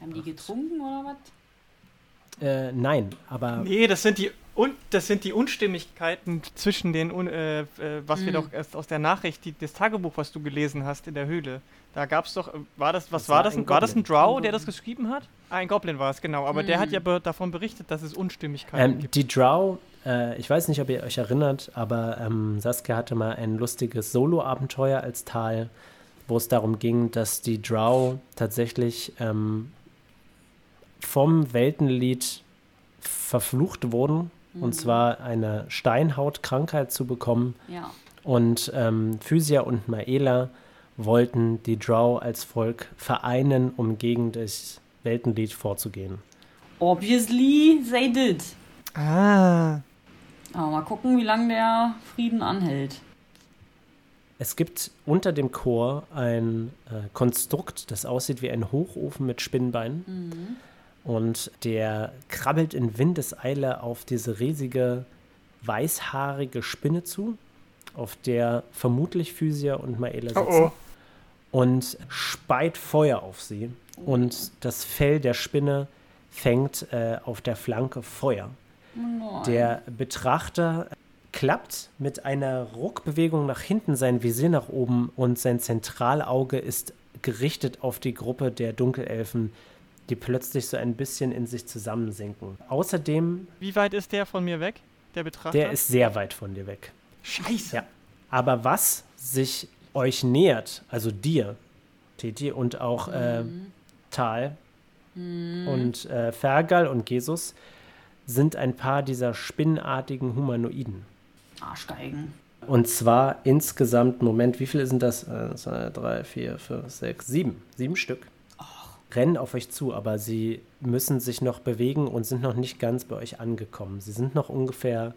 [SPEAKER 4] Haben die getrunken oder was?
[SPEAKER 2] Äh, nein, aber
[SPEAKER 5] Nee, das sind die und das sind die Unstimmigkeiten zwischen den, Un- äh, äh, was wir
[SPEAKER 4] Mhm.
[SPEAKER 5] doch erst aus der Nachricht, die, das Tagebuch, was du gelesen hast in der Höhle. Da gab es doch, äh, war das, was
[SPEAKER 2] Das
[SPEAKER 5] war,
[SPEAKER 2] war
[SPEAKER 5] das?
[SPEAKER 2] ein
[SPEAKER 5] Ein, war das ein
[SPEAKER 2] Goblin.
[SPEAKER 5] Drow, der das
[SPEAKER 2] Goblin.
[SPEAKER 5] geschrieben hat? Ah, ein Goblin war es, genau. Aber der hat
[SPEAKER 4] Mhm.
[SPEAKER 5] ja be davon berichtet, dass es Unstimmigkeiten
[SPEAKER 2] ähm,
[SPEAKER 5] gibt.
[SPEAKER 2] die Drow, äh, ich weiß nicht, ob ihr euch erinnert, aber ähm, Saskia hatte mal ein lustiges Solo-Abenteuer als Tal, wo es darum ging, dass die Drow tatsächlich ähm, vom Weltenlied verflucht wurden. Und zwar eine Steinhautkrankheit zu bekommen.
[SPEAKER 4] Ja.
[SPEAKER 2] Und ähm, Physia und Maela wollten die Drow als Volk vereinen, um gegen das Weltenlied vorzugehen.
[SPEAKER 4] Obviously, they did.
[SPEAKER 5] Ah.
[SPEAKER 4] Aber mal gucken, wie lange der Frieden anhält.
[SPEAKER 2] Es gibt unter dem Chor ein äh, Konstrukt, das aussieht wie ein Hochofen mit Spinnbeinen. Und der krabbelt in Windeseile auf diese riesige weißhaarige Spinne zu, auf der vermutlich Physia und Maela sitzen.
[SPEAKER 5] Oh, oh.
[SPEAKER 2] Und speit Feuer auf sie. Und das Fell der Spinne fängt äh, auf der Flanke Feuer. Der Betrachter klappt mit einer Ruckbewegung nach hinten sein Visier nach oben und sein Zentralauge ist gerichtet auf die Gruppe der Dunkelelfen, die plötzlich so ein bisschen in sich zusammensinken. Außerdem,
[SPEAKER 5] Wie weit ist der von mir weg, der Betrachter?
[SPEAKER 2] der ist sehr weit von dir weg.
[SPEAKER 5] Scheiße.
[SPEAKER 2] Ja. Aber was sich euch nähert, also dir, Titi, und auch äh, Tal und äh, Fergal und Jesus, sind ein paar dieser spinnenartigen Humanoiden.
[SPEAKER 4] Arschgeigen.
[SPEAKER 2] Und zwar insgesamt, Moment, wie viele sind das? Eins, zwei, drei, vier, fünf, sechs, sieben. Sieben Stück. Rennen auf euch zu, aber sie müssen sich noch bewegen und sind noch nicht ganz bei euch angekommen. Sie sind noch ungefähr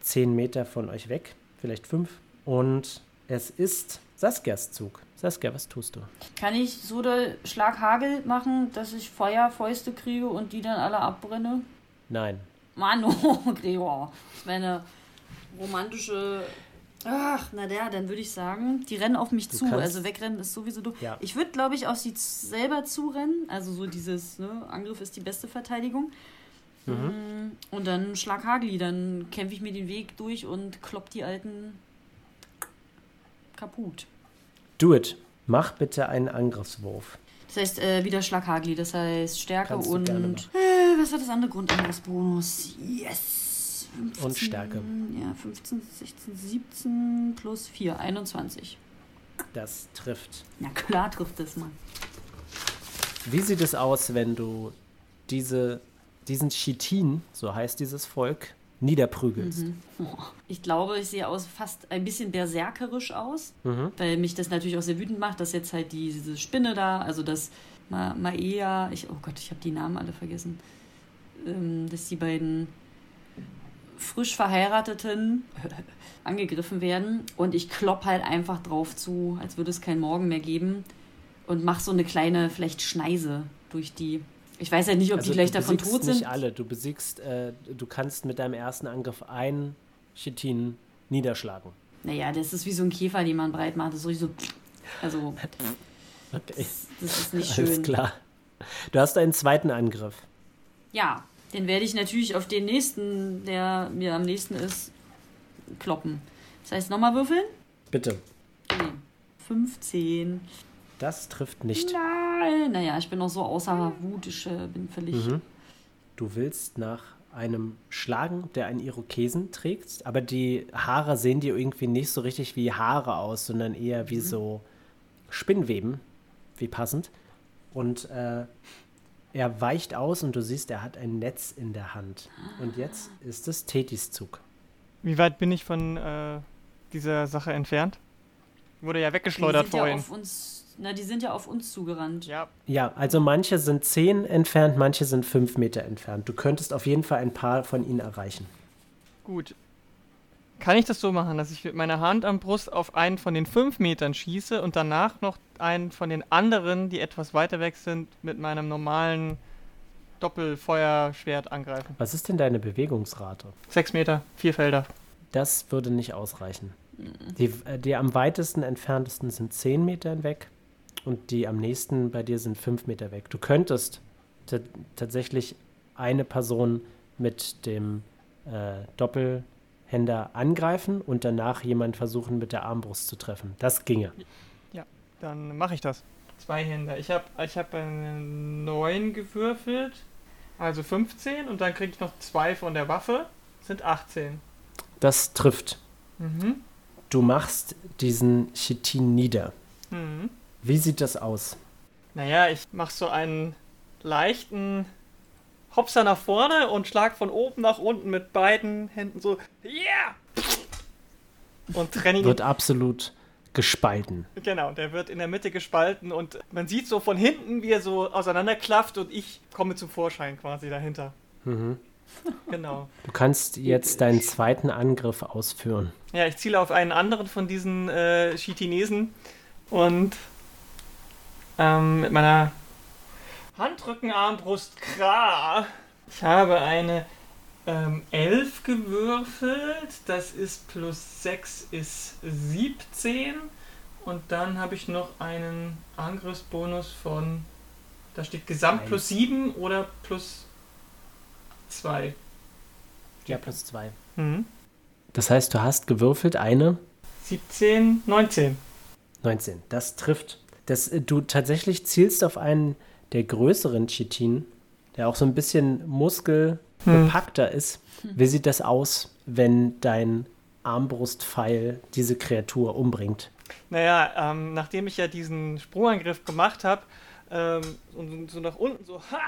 [SPEAKER 2] zehn Meter von euch weg, vielleicht fünf. Und es ist Saskias Zug. Saskia, was tust du?
[SPEAKER 4] Kann ich so der Schlaghagel machen, dass ich Feuerfäuste kriege und die dann alle abbrenne?
[SPEAKER 2] Nein.
[SPEAKER 4] Mann, oh, Gregor. Das wäre eine romantische. Ach, na der, dann würde ich sagen, die rennen auf mich
[SPEAKER 2] Du
[SPEAKER 4] zu. Also wegrennen ist sowieso doof.
[SPEAKER 2] Ja.
[SPEAKER 4] Ich würde, glaube ich, auf sie selber zurennen. Also so dieses, ne, Angriff ist die beste Verteidigung. Mm, Und dann Schlaghagli, dann kämpfe ich mir den Weg durch und klopp die Alten kaputt.
[SPEAKER 2] Do it. Mach bitte einen Angriffswurf.
[SPEAKER 4] Das heißt, äh, wieder Schlaghagli, das heißt Stärke
[SPEAKER 2] Kannst
[SPEAKER 4] und. Äh, was war das andere Grundangriffsbonus? Yes! 15,
[SPEAKER 2] Und Stärke.
[SPEAKER 4] Ja, 15, 16, 17 plus 4, 21.
[SPEAKER 2] Das trifft.
[SPEAKER 4] Na klar trifft das mal.
[SPEAKER 2] Wie sieht es aus, wenn du diese, diesen Chitin, so heißt dieses Volk, niederprügelst?
[SPEAKER 4] Ich glaube, ich sehe aus fast ein bisschen berserkerisch aus,
[SPEAKER 2] Mhm.
[SPEAKER 4] weil mich das natürlich auch sehr wütend macht, dass jetzt halt diese Spinne da, also das Ma Maea, ich, oh Gott, ich habe die Namen alle vergessen, ähm, dass die beiden frisch Verheirateten angegriffen werden und ich klopp halt einfach drauf zu, als würde es keinen Morgen mehr geben und mach so eine kleine, vielleicht Schneise durch die. Ich weiß ja nicht, ob die gleich
[SPEAKER 2] Also
[SPEAKER 4] davon tot sind.
[SPEAKER 2] nicht alle. Du besiegst, äh, du kannst mit deinem ersten Angriff einen Chitin niederschlagen.
[SPEAKER 4] Naja, das ist wie so ein Käfer, den man breit macht. Das ist so. Also,
[SPEAKER 2] Okay.
[SPEAKER 4] das, das ist nicht
[SPEAKER 2] Alles
[SPEAKER 4] schön.
[SPEAKER 2] klar. Du hast einen zweiten Angriff.
[SPEAKER 4] Ja, den werde ich natürlich auf den nächsten, der mir am nächsten ist, kloppen. Das heißt, nochmal würfeln?
[SPEAKER 2] Bitte.
[SPEAKER 4] Nee. 15.
[SPEAKER 2] Das trifft nicht.
[SPEAKER 4] Nein. Naja, ich bin noch so außer Wut. Ich äh, bin völlig.
[SPEAKER 2] Mhm. Du willst nach einem schlagen, der einen Irokesen trägt, aber die Haare sehen dir irgendwie nicht so richtig wie Haare aus, sondern eher wie so Spinnweben, wie passend. Und äh, er weicht aus und du siehst, er hat ein Netz in der Hand. Und jetzt ist es Tetis Zug.
[SPEAKER 5] Wie weit bin ich von äh, dieser Sache entfernt? Wurde ja weggeschleudert
[SPEAKER 4] sind ja
[SPEAKER 5] vorhin.
[SPEAKER 4] auf uns. Na, die sind ja auf uns zugerannt.
[SPEAKER 5] Ja,
[SPEAKER 2] Ja, also manche sind zehn entfernt, manche sind fünf Meter entfernt. Du könntest auf jeden Fall ein paar von ihnen erreichen.
[SPEAKER 5] gut. Kann ich das so machen, dass ich mit meiner Hand am Brust auf einen von den fünf Metern schieße und danach noch einen von den anderen, die etwas weiter weg sind, mit meinem normalen Doppelfeuerschwert angreifen?
[SPEAKER 2] Was ist denn deine Bewegungsrate?
[SPEAKER 5] Sechs Meter, vier Felder.
[SPEAKER 2] Das würde nicht ausreichen. Die, äh, die am weitesten entferntesten sind 10 Meter weg und die am nächsten bei dir sind 5 Meter weg. Du könntest ta- tatsächlich eine Person mit dem äh, Doppelhänder angreifen und danach jemand versuchen mit der Armbrust zu treffen. Das ginge.
[SPEAKER 5] Dann mache ich das. Zwei Hände. Ich habe ich hab eine 9 gewürfelt, also 15 und dann kriege ich noch zwei von der Waffe, sind 18.
[SPEAKER 2] Das trifft.
[SPEAKER 5] Mhm.
[SPEAKER 2] Du machst diesen Chitin nieder.
[SPEAKER 5] Mhm.
[SPEAKER 2] Wie sieht das aus?
[SPEAKER 5] Naja, ich mache so einen leichten Hopser nach vorne und schlag von oben nach unten mit beiden Händen so, yeah! Und trenne ihn.
[SPEAKER 2] Wird absolut gespalten.
[SPEAKER 5] Genau, der wird in der Mitte gespalten und man sieht so von hinten, wie er so auseinanderklafft und ich komme zum Vorschein quasi dahinter.
[SPEAKER 2] Mhm.
[SPEAKER 5] Genau.
[SPEAKER 2] Du kannst jetzt deinen zweiten Angriff ausführen.
[SPEAKER 5] Ja, ich ziele auf einen anderen von diesen äh, Chitinesen und ähm, mit meiner Handrückenarmbrust Kra. Ich habe eine ähm, 11 gewürfelt. Das ist plus 6 ist 17. Und dann habe ich noch einen Angriffsbonus von, da steht Gesamt
[SPEAKER 2] Eins.
[SPEAKER 5] plus 7 oder plus 2.
[SPEAKER 2] Ja, plus zwei.
[SPEAKER 5] Mhm.
[SPEAKER 2] Das heißt, du hast gewürfelt eine
[SPEAKER 5] 17, 19.
[SPEAKER 2] 19. Das trifft. Das, äh, du tatsächlich zielst auf einen der größeren Chitin, der auch so ein bisschen muskelbepackter ist. Wie sieht das aus, wenn dein Armbrustpfeil diese Kreatur umbringt?
[SPEAKER 5] Naja, ähm, nachdem ich ja diesen Sprungangriff gemacht habe ähm, und so nach unten so, ha!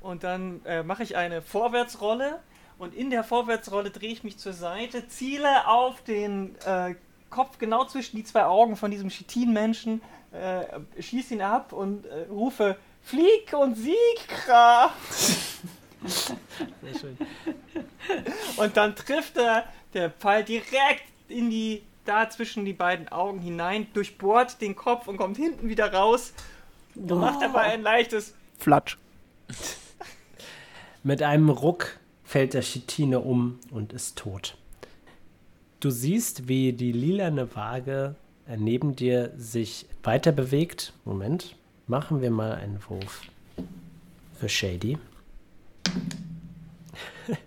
[SPEAKER 5] Und dann äh, mache ich eine Vorwärtsrolle und in der Vorwärtsrolle drehe ich mich zur Seite, ziele auf den äh, Kopf genau zwischen die zwei Augen von diesem Chitin-Menschen, äh, schieße ihn ab und äh, rufe Flieg und Sieg, Kra!
[SPEAKER 2] Sehr schön.
[SPEAKER 5] Und dann trifft er der Pfeil direkt in die, da zwischen die beiden Augen hinein, durchbohrt den Kopf und kommt hinten wieder raus. Und macht dabei ein leichtes Flatsch.
[SPEAKER 2] Mit einem Ruck fällt der Chitine um und ist tot. Du siehst, wie die lilane Waage neben dir sich weiter bewegt. Moment, machen wir mal einen Wurf für Shady.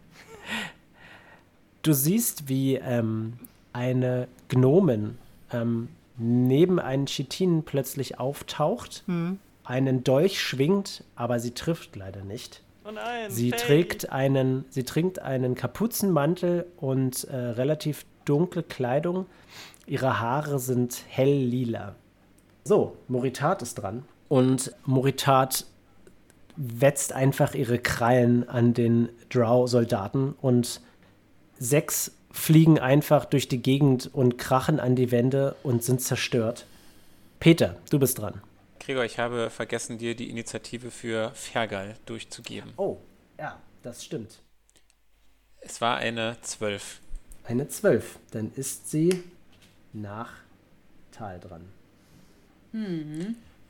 [SPEAKER 2] Du siehst, wie ähm, eine Gnomen ähm, neben einen Chitinen plötzlich auftaucht, einen Dolch schwingt, aber sie trifft leider nicht.
[SPEAKER 5] Oh nein.
[SPEAKER 2] Sie
[SPEAKER 5] Faye.
[SPEAKER 2] trägt einen, sie trägt einen Kapuzenmantel und äh, relativ dunkle Kleidung. Ihre Haare sind hell lila. So, Moritat ist dran. Und Moritat wetzt einfach ihre Krallen an den Drow-Soldaten und sechs fliegen einfach durch die Gegend und krachen an die Wände und sind zerstört. Peter, du bist dran.
[SPEAKER 1] Gregor, ich habe vergessen, dir die Initiative für Fergal durchzugeben.
[SPEAKER 2] Oh, ja, das stimmt.
[SPEAKER 1] Es war eine 12.
[SPEAKER 2] Eine 12. Dann ist sie nach Tal dran.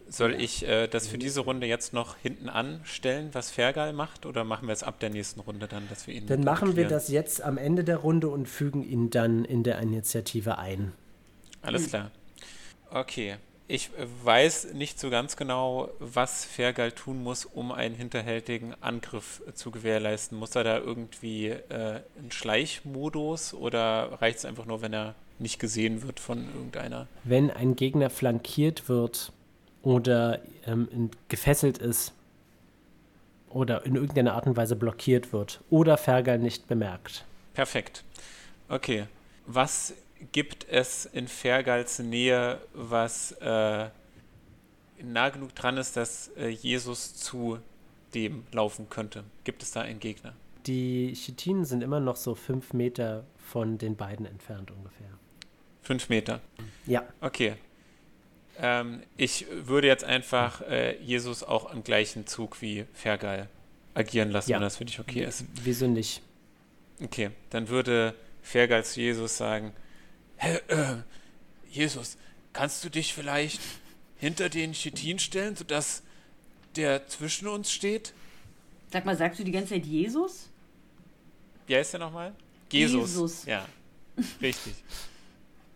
[SPEAKER 1] Soll ich äh, das für diese Runde jetzt noch hinten anstellen, was Fergal macht, oder machen wir es ab der nächsten Runde dann, dass wir ihn.
[SPEAKER 2] Dann machen wir das jetzt am Ende der Runde und fügen ihn dann in der Initiative ein.
[SPEAKER 1] Alles klar. Okay. Ich weiß nicht so ganz genau, was Fergal tun muss, um einen hinterhältigen Angriff zu gewährleisten. Muss er da irgendwie äh, einen Schleichmodus oder reicht es einfach nur, wenn er nicht gesehen wird von irgendeiner?
[SPEAKER 2] Wenn ein Gegner flankiert wird oder ähm, gefesselt ist oder in irgendeiner Art und Weise blockiert wird oder Fergal nicht bemerkt.
[SPEAKER 1] Perfekt. Okay. Was gibt es in Fergals Nähe, was äh, nah genug dran ist, dass äh, Jesus zu dem laufen könnte? Gibt es da einen Gegner?
[SPEAKER 2] Die Chitinen sind immer noch so fünf Meter von den beiden entfernt ungefähr.
[SPEAKER 1] Fünf Meter.
[SPEAKER 2] Ja,
[SPEAKER 1] Okay. Ähm, ich würde jetzt einfach äh, Jesus auch im gleichen Zug wie Fergal agieren lassen,
[SPEAKER 2] Ja.
[SPEAKER 1] wenn das für dich okay ist.
[SPEAKER 2] wieso nicht?
[SPEAKER 1] Okay, dann würde Fergal zu Jesus sagen, Hä, äh, Jesus, kannst du dich vielleicht hinter den Chitin stellen, sodass der zwischen uns steht?
[SPEAKER 4] Sag mal, sagst du die ganze Zeit Jesus?
[SPEAKER 1] Wie heißt der nochmal? Jesus.
[SPEAKER 4] Jesus.
[SPEAKER 1] Ja, richtig.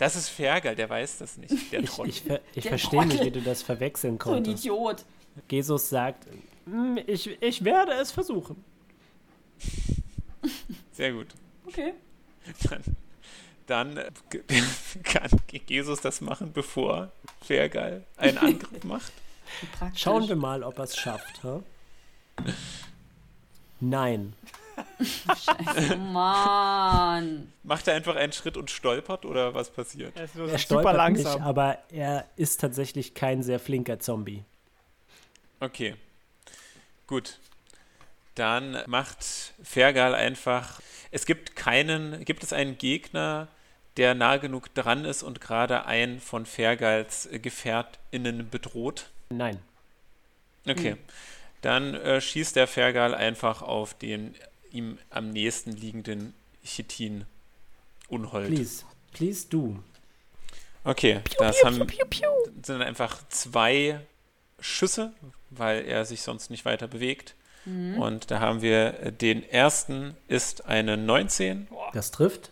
[SPEAKER 1] Das ist Fergal, der weiß das nicht, der
[SPEAKER 2] Ich,
[SPEAKER 1] Troll.
[SPEAKER 2] ich, ver ich
[SPEAKER 4] Der
[SPEAKER 2] verstehe nicht,
[SPEAKER 4] Trottel.
[SPEAKER 2] wie du das verwechseln
[SPEAKER 4] So ein
[SPEAKER 2] konntest.
[SPEAKER 4] Idiot.
[SPEAKER 2] Jesus sagt, "Mm, ich, ich werde es versuchen.
[SPEAKER 1] Sehr gut.
[SPEAKER 4] Okay.
[SPEAKER 1] Dann, dann äh, kann Jesus das machen, bevor Fergal einen Angriff macht.
[SPEAKER 4] Praktisch.
[SPEAKER 2] Schauen wir mal, ob er es schafft. hä? Nein.
[SPEAKER 4] Scheiße, Mann.
[SPEAKER 1] Macht er einfach einen Schritt und stolpert oder was passiert?
[SPEAKER 5] Er ist nur
[SPEAKER 2] Er stolpert
[SPEAKER 5] langsam.
[SPEAKER 2] nicht, aber er ist tatsächlich kein sehr flinker Zombie.
[SPEAKER 1] Okay. Gut. Dann macht Fergal einfach. Es gibt keinen. Gibt es einen Gegner, der nah genug dran ist und gerade einen von Fergals äh, GefährtInnen bedroht?
[SPEAKER 2] Nein.
[SPEAKER 1] Okay.
[SPEAKER 4] Hm.
[SPEAKER 1] Dann äh, schießt der Fergal einfach auf den ihm am nächsten liegenden Chitin Unhold.
[SPEAKER 2] Please. Please do.
[SPEAKER 1] Okay, das haben, sind dann einfach zwei Schüsse, weil er sich sonst nicht weiter bewegt.
[SPEAKER 4] Mhm.
[SPEAKER 1] Und da haben wir äh, den ersten ist eine 19
[SPEAKER 2] Das trifft.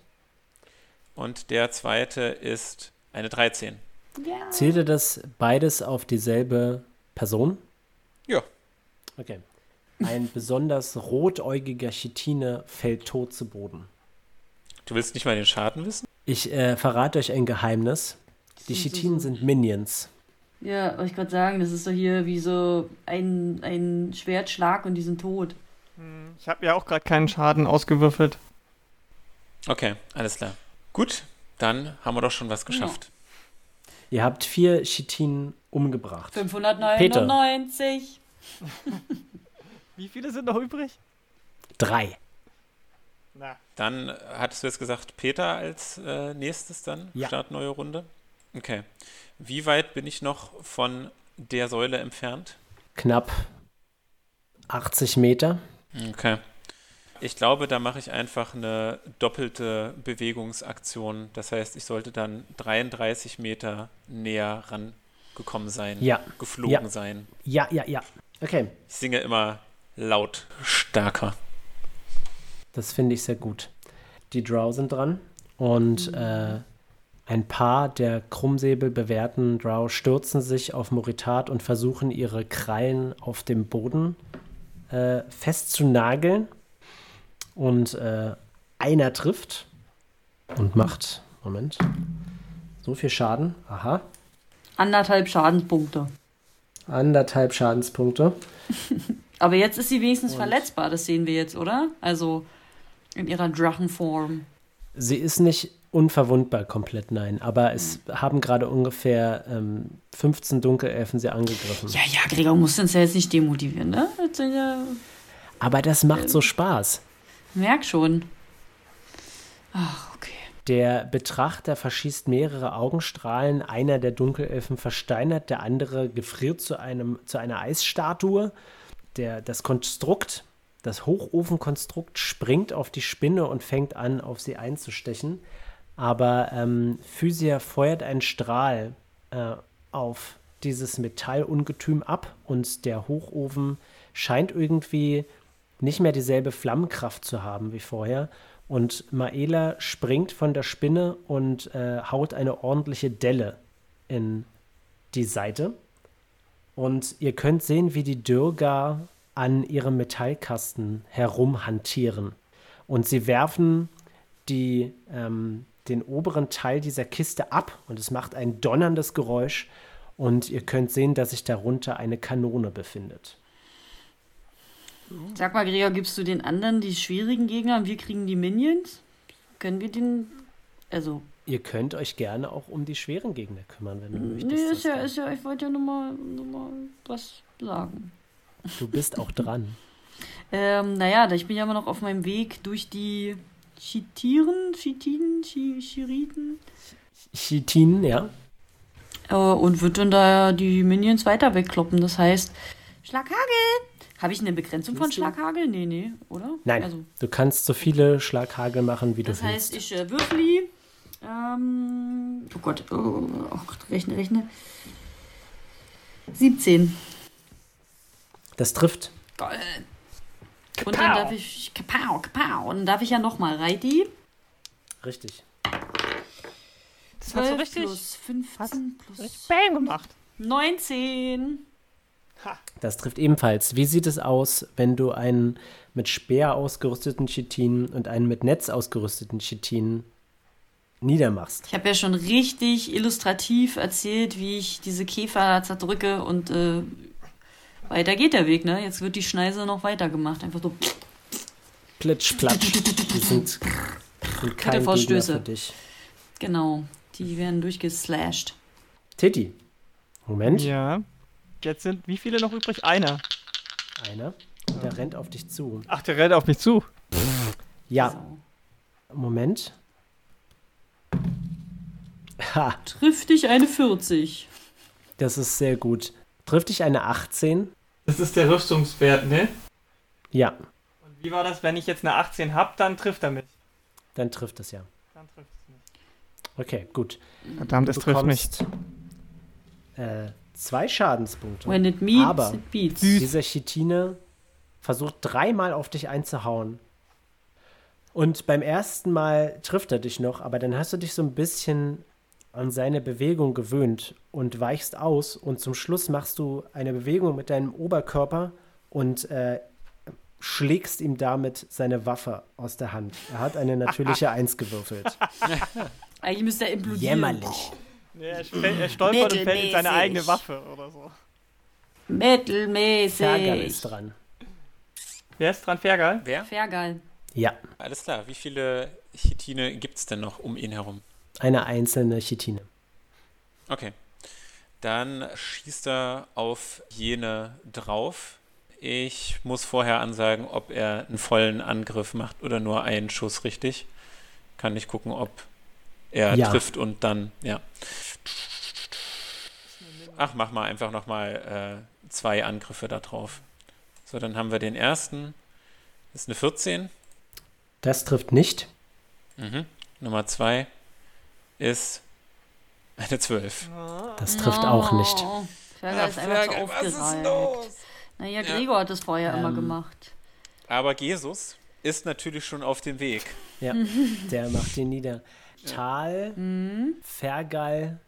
[SPEAKER 1] und der zweite ist eine 13.
[SPEAKER 4] Ja.
[SPEAKER 2] Zählte das beides auf dieselbe Person?
[SPEAKER 1] Ja.
[SPEAKER 2] Okay. Ein besonders rotäugiger Chitine fällt tot zu Boden.
[SPEAKER 1] Du willst nicht mal den Schaden wissen?
[SPEAKER 2] Ich äh, verrate euch ein Geheimnis. Die
[SPEAKER 4] so-
[SPEAKER 2] Chitinen sind Minions.
[SPEAKER 4] Ja, wollte ich gerade sagen, das ist doch hier wie so ein, ein Schwertschlag und die sind tot.
[SPEAKER 5] Hm, Ich habe ja auch gerade keinen Schaden ausgewürfelt.
[SPEAKER 1] Okay, alles klar. Gut, dann haben wir doch schon was geschafft.
[SPEAKER 2] Ihr habt vier Chitinen umgebracht.
[SPEAKER 4] 599.
[SPEAKER 5] Wie viele sind noch übrig?
[SPEAKER 2] Drei.
[SPEAKER 5] Na.
[SPEAKER 1] Dann hattest du jetzt gesagt, Peter als äh, nächstes dann?
[SPEAKER 2] Ja.
[SPEAKER 1] Start neue Runde. Okay. Wie weit bin ich noch von der Säule entfernt?
[SPEAKER 2] Knapp 80 Meter.
[SPEAKER 1] Okay. Ich glaube, da mache ich einfach eine doppelte Bewegungsaktion. Das heißt, ich sollte dann 33 Meter näher rangekommen sein,
[SPEAKER 2] Ja,
[SPEAKER 1] geflogen
[SPEAKER 2] Ja.
[SPEAKER 1] sein.
[SPEAKER 2] ja, ja, ja. Okay,
[SPEAKER 1] Ich singe immer laut stärker.
[SPEAKER 2] das finde ich sehr gut. Die Drow sind dran und äh, ein paar der Krummsäbel bewährten Drow stürzen sich auf Moritat und versuchen ihre Krallen auf dem Boden äh, festzunageln. Und äh, einer trifft und macht, Moment, so viel Schaden. Aha,
[SPEAKER 4] Anderthalb Schadenspunkte.
[SPEAKER 2] anderthalb Schadenspunkte.
[SPEAKER 4] Aber jetzt ist sie wenigstens
[SPEAKER 2] Und-
[SPEAKER 4] verletzbar, das sehen wir jetzt, oder? Also in ihrer Drachenform.
[SPEAKER 2] Sie ist nicht unverwundbar komplett, nein, aber es haben gerade ungefähr ähm, 15 Dunkelelfen sie angegriffen.
[SPEAKER 4] Ja, ja, Gregor muss uns ja jetzt nicht demotivieren, ne?
[SPEAKER 2] Aber das macht so Spaß.
[SPEAKER 4] merk schon. Ach, okay.
[SPEAKER 2] Der Betrachter verschießt mehrere Augenstrahlen, einer der Dunkelelfen versteinert, der andere gefriert zu, einem, zu einer Eisstatue. Der, das Konstrukt, das Hochofenkonstrukt springt auf die Spinne und fängt an, auf sie einzustechen. Aber ähm, Physia feuert einen Strahl äh, auf dieses Metallungetüm ab und der Hochofen scheint irgendwie nicht mehr dieselbe Flammenkraft zu haben wie vorher. Und Maela springt von der Spinne und äh, haut eine ordentliche Delle in die Seite. Und ihr könnt sehen, wie die Dürger an ihrem Metallkasten herumhantieren. Und sie werfen die, ähm, den oberen Teil dieser Kiste ab und es macht ein donnerndes Geräusch. Und ihr könnt sehen, dass sich darunter eine Kanone befindet.
[SPEAKER 4] Sag mal, Gregor, gibst du den anderen die schwierigen Gegner und wir kriegen die Minions? Können wir den. Also,
[SPEAKER 2] Ihr könnt euch gerne auch um die schweren Gegner kümmern, wenn du möchtest.
[SPEAKER 4] nee, ist ja, ist ja, ich wollte ja nur mal, nur mal was sagen.
[SPEAKER 2] Du bist auch dran.
[SPEAKER 4] Ähm, naja, ich bin ja immer noch auf meinem Weg durch die Chitiren, Chitinen, Chi- Chiriten.
[SPEAKER 2] Chitin, ja.
[SPEAKER 4] Äh, und würde dann da die Minions weiter wegkloppen. Das heißt, Schlaghagel! Habe ich eine Begrenzung von
[SPEAKER 2] Willst du?
[SPEAKER 4] Schlaghagel? Nee, nee, oder?
[SPEAKER 2] Nein,
[SPEAKER 4] Also,
[SPEAKER 2] du kannst so viele Schlaghagel machen, wie du
[SPEAKER 4] das heißt,
[SPEAKER 2] willst.
[SPEAKER 4] ich äh, würfel. Ähm, oh Gott, oh, oh Gott, rechne, rechne. 17.
[SPEAKER 2] Das trifft.
[SPEAKER 4] Geil. Und dann darf ich. Kapau, kapau. Und dann darf ich ja nochmal Reiti.
[SPEAKER 2] Richtig.
[SPEAKER 5] Das hat so
[SPEAKER 4] 12
[SPEAKER 5] richtig,
[SPEAKER 4] plus 15 plus
[SPEAKER 5] richtig Bam gemacht.
[SPEAKER 4] 19.
[SPEAKER 2] Das trifft ebenfalls. Wie sieht es aus, wenn du einen mit Speer ausgerüsteten Chitin und einen mit Netz ausgerüsteten Chitin niedermachst?
[SPEAKER 4] Ich habe ja schon richtig illustrativ erzählt, wie ich diese Käfer zerdrücke und äh, weiter geht der Weg, ne? Jetzt wird die Schneise noch weiter gemacht. Einfach so.
[SPEAKER 2] Plitsch, platsch. Die sind, sind kein Gegner
[SPEAKER 4] Vorstöße.
[SPEAKER 2] für dich.
[SPEAKER 4] Genau. Die werden durchgeslashed.
[SPEAKER 2] Titi. Moment.
[SPEAKER 5] Ja. Jetzt sind wie viele noch übrig? Einer.
[SPEAKER 2] Einer. Der rennt auf dich zu.
[SPEAKER 5] Ach, der rennt auf mich zu.
[SPEAKER 2] Ja,
[SPEAKER 4] So.
[SPEAKER 2] Moment. Ha,
[SPEAKER 4] Trifft dich eine 40.
[SPEAKER 2] das ist sehr gut. Trifft dich eine 18?
[SPEAKER 5] Das ist der Rüstungswert, ne?
[SPEAKER 2] Ja.
[SPEAKER 5] Wie war das, wenn ich jetzt eine 18 habe, dann trifft er mich.
[SPEAKER 2] Dann trifft es ja.
[SPEAKER 5] Dann trifft es mich.
[SPEAKER 2] Okay, gut.
[SPEAKER 5] Verdammt, es trifft mich.
[SPEAKER 2] Äh, zwei Schadenspunkte.
[SPEAKER 4] When it meets,
[SPEAKER 2] Aber-
[SPEAKER 4] it beats.
[SPEAKER 2] Dieser Chitine versucht dreimal auf dich einzuhauen. Und beim ersten Mal trifft er dich noch, aber dann hast du dich so ein bisschen an seine Bewegung gewöhnt und weichst aus und zum Schluss machst du eine Bewegung mit deinem Oberkörper und äh, schlägst ihm damit seine Waffe aus der Hand. Er hat eine natürliche Eins gewürfelt.
[SPEAKER 4] Eigentlich müsste er implodieren.
[SPEAKER 2] Jämmerlich.
[SPEAKER 5] Ja, er, fällt- er stolpert und fällt in seine eigene Waffe oder so.
[SPEAKER 4] Mittelmäßig.
[SPEAKER 2] Fergal ist dran.
[SPEAKER 5] Wer ist dran, Fergal?
[SPEAKER 1] Wer?
[SPEAKER 4] Fergal.
[SPEAKER 2] Ja,
[SPEAKER 1] Alles klar. Wie viele Chitine gibt es denn noch um ihn herum?
[SPEAKER 2] eine einzelne Chitine.
[SPEAKER 1] Okay. Dann schießt er auf jene drauf. Ich muss vorher ansagen, ob er einen vollen Angriff macht oder nur einen Schuss richtig. Kann ich gucken, ob er
[SPEAKER 2] Ja.
[SPEAKER 1] trifft und dann, ja. Ach, mach mal einfach nochmal äh, zwei Angriffe da drauf. So, dann haben wir den ersten. Das ist eine 14.
[SPEAKER 2] Das trifft nicht.
[SPEAKER 1] Mhm. Nummer zwei ist eine 12.
[SPEAKER 2] Das trifft auch nicht.
[SPEAKER 4] Oh, Fergal ist einfach zu aufgereiht. Naja, Gregor hat das vorher immer
[SPEAKER 2] Ähm,
[SPEAKER 4] gemacht.
[SPEAKER 1] Aber Jesus ist natürlich schon auf dem Weg.
[SPEAKER 2] Ja, der macht ihn nieder. Tal,
[SPEAKER 4] Mhm.
[SPEAKER 2] Fergal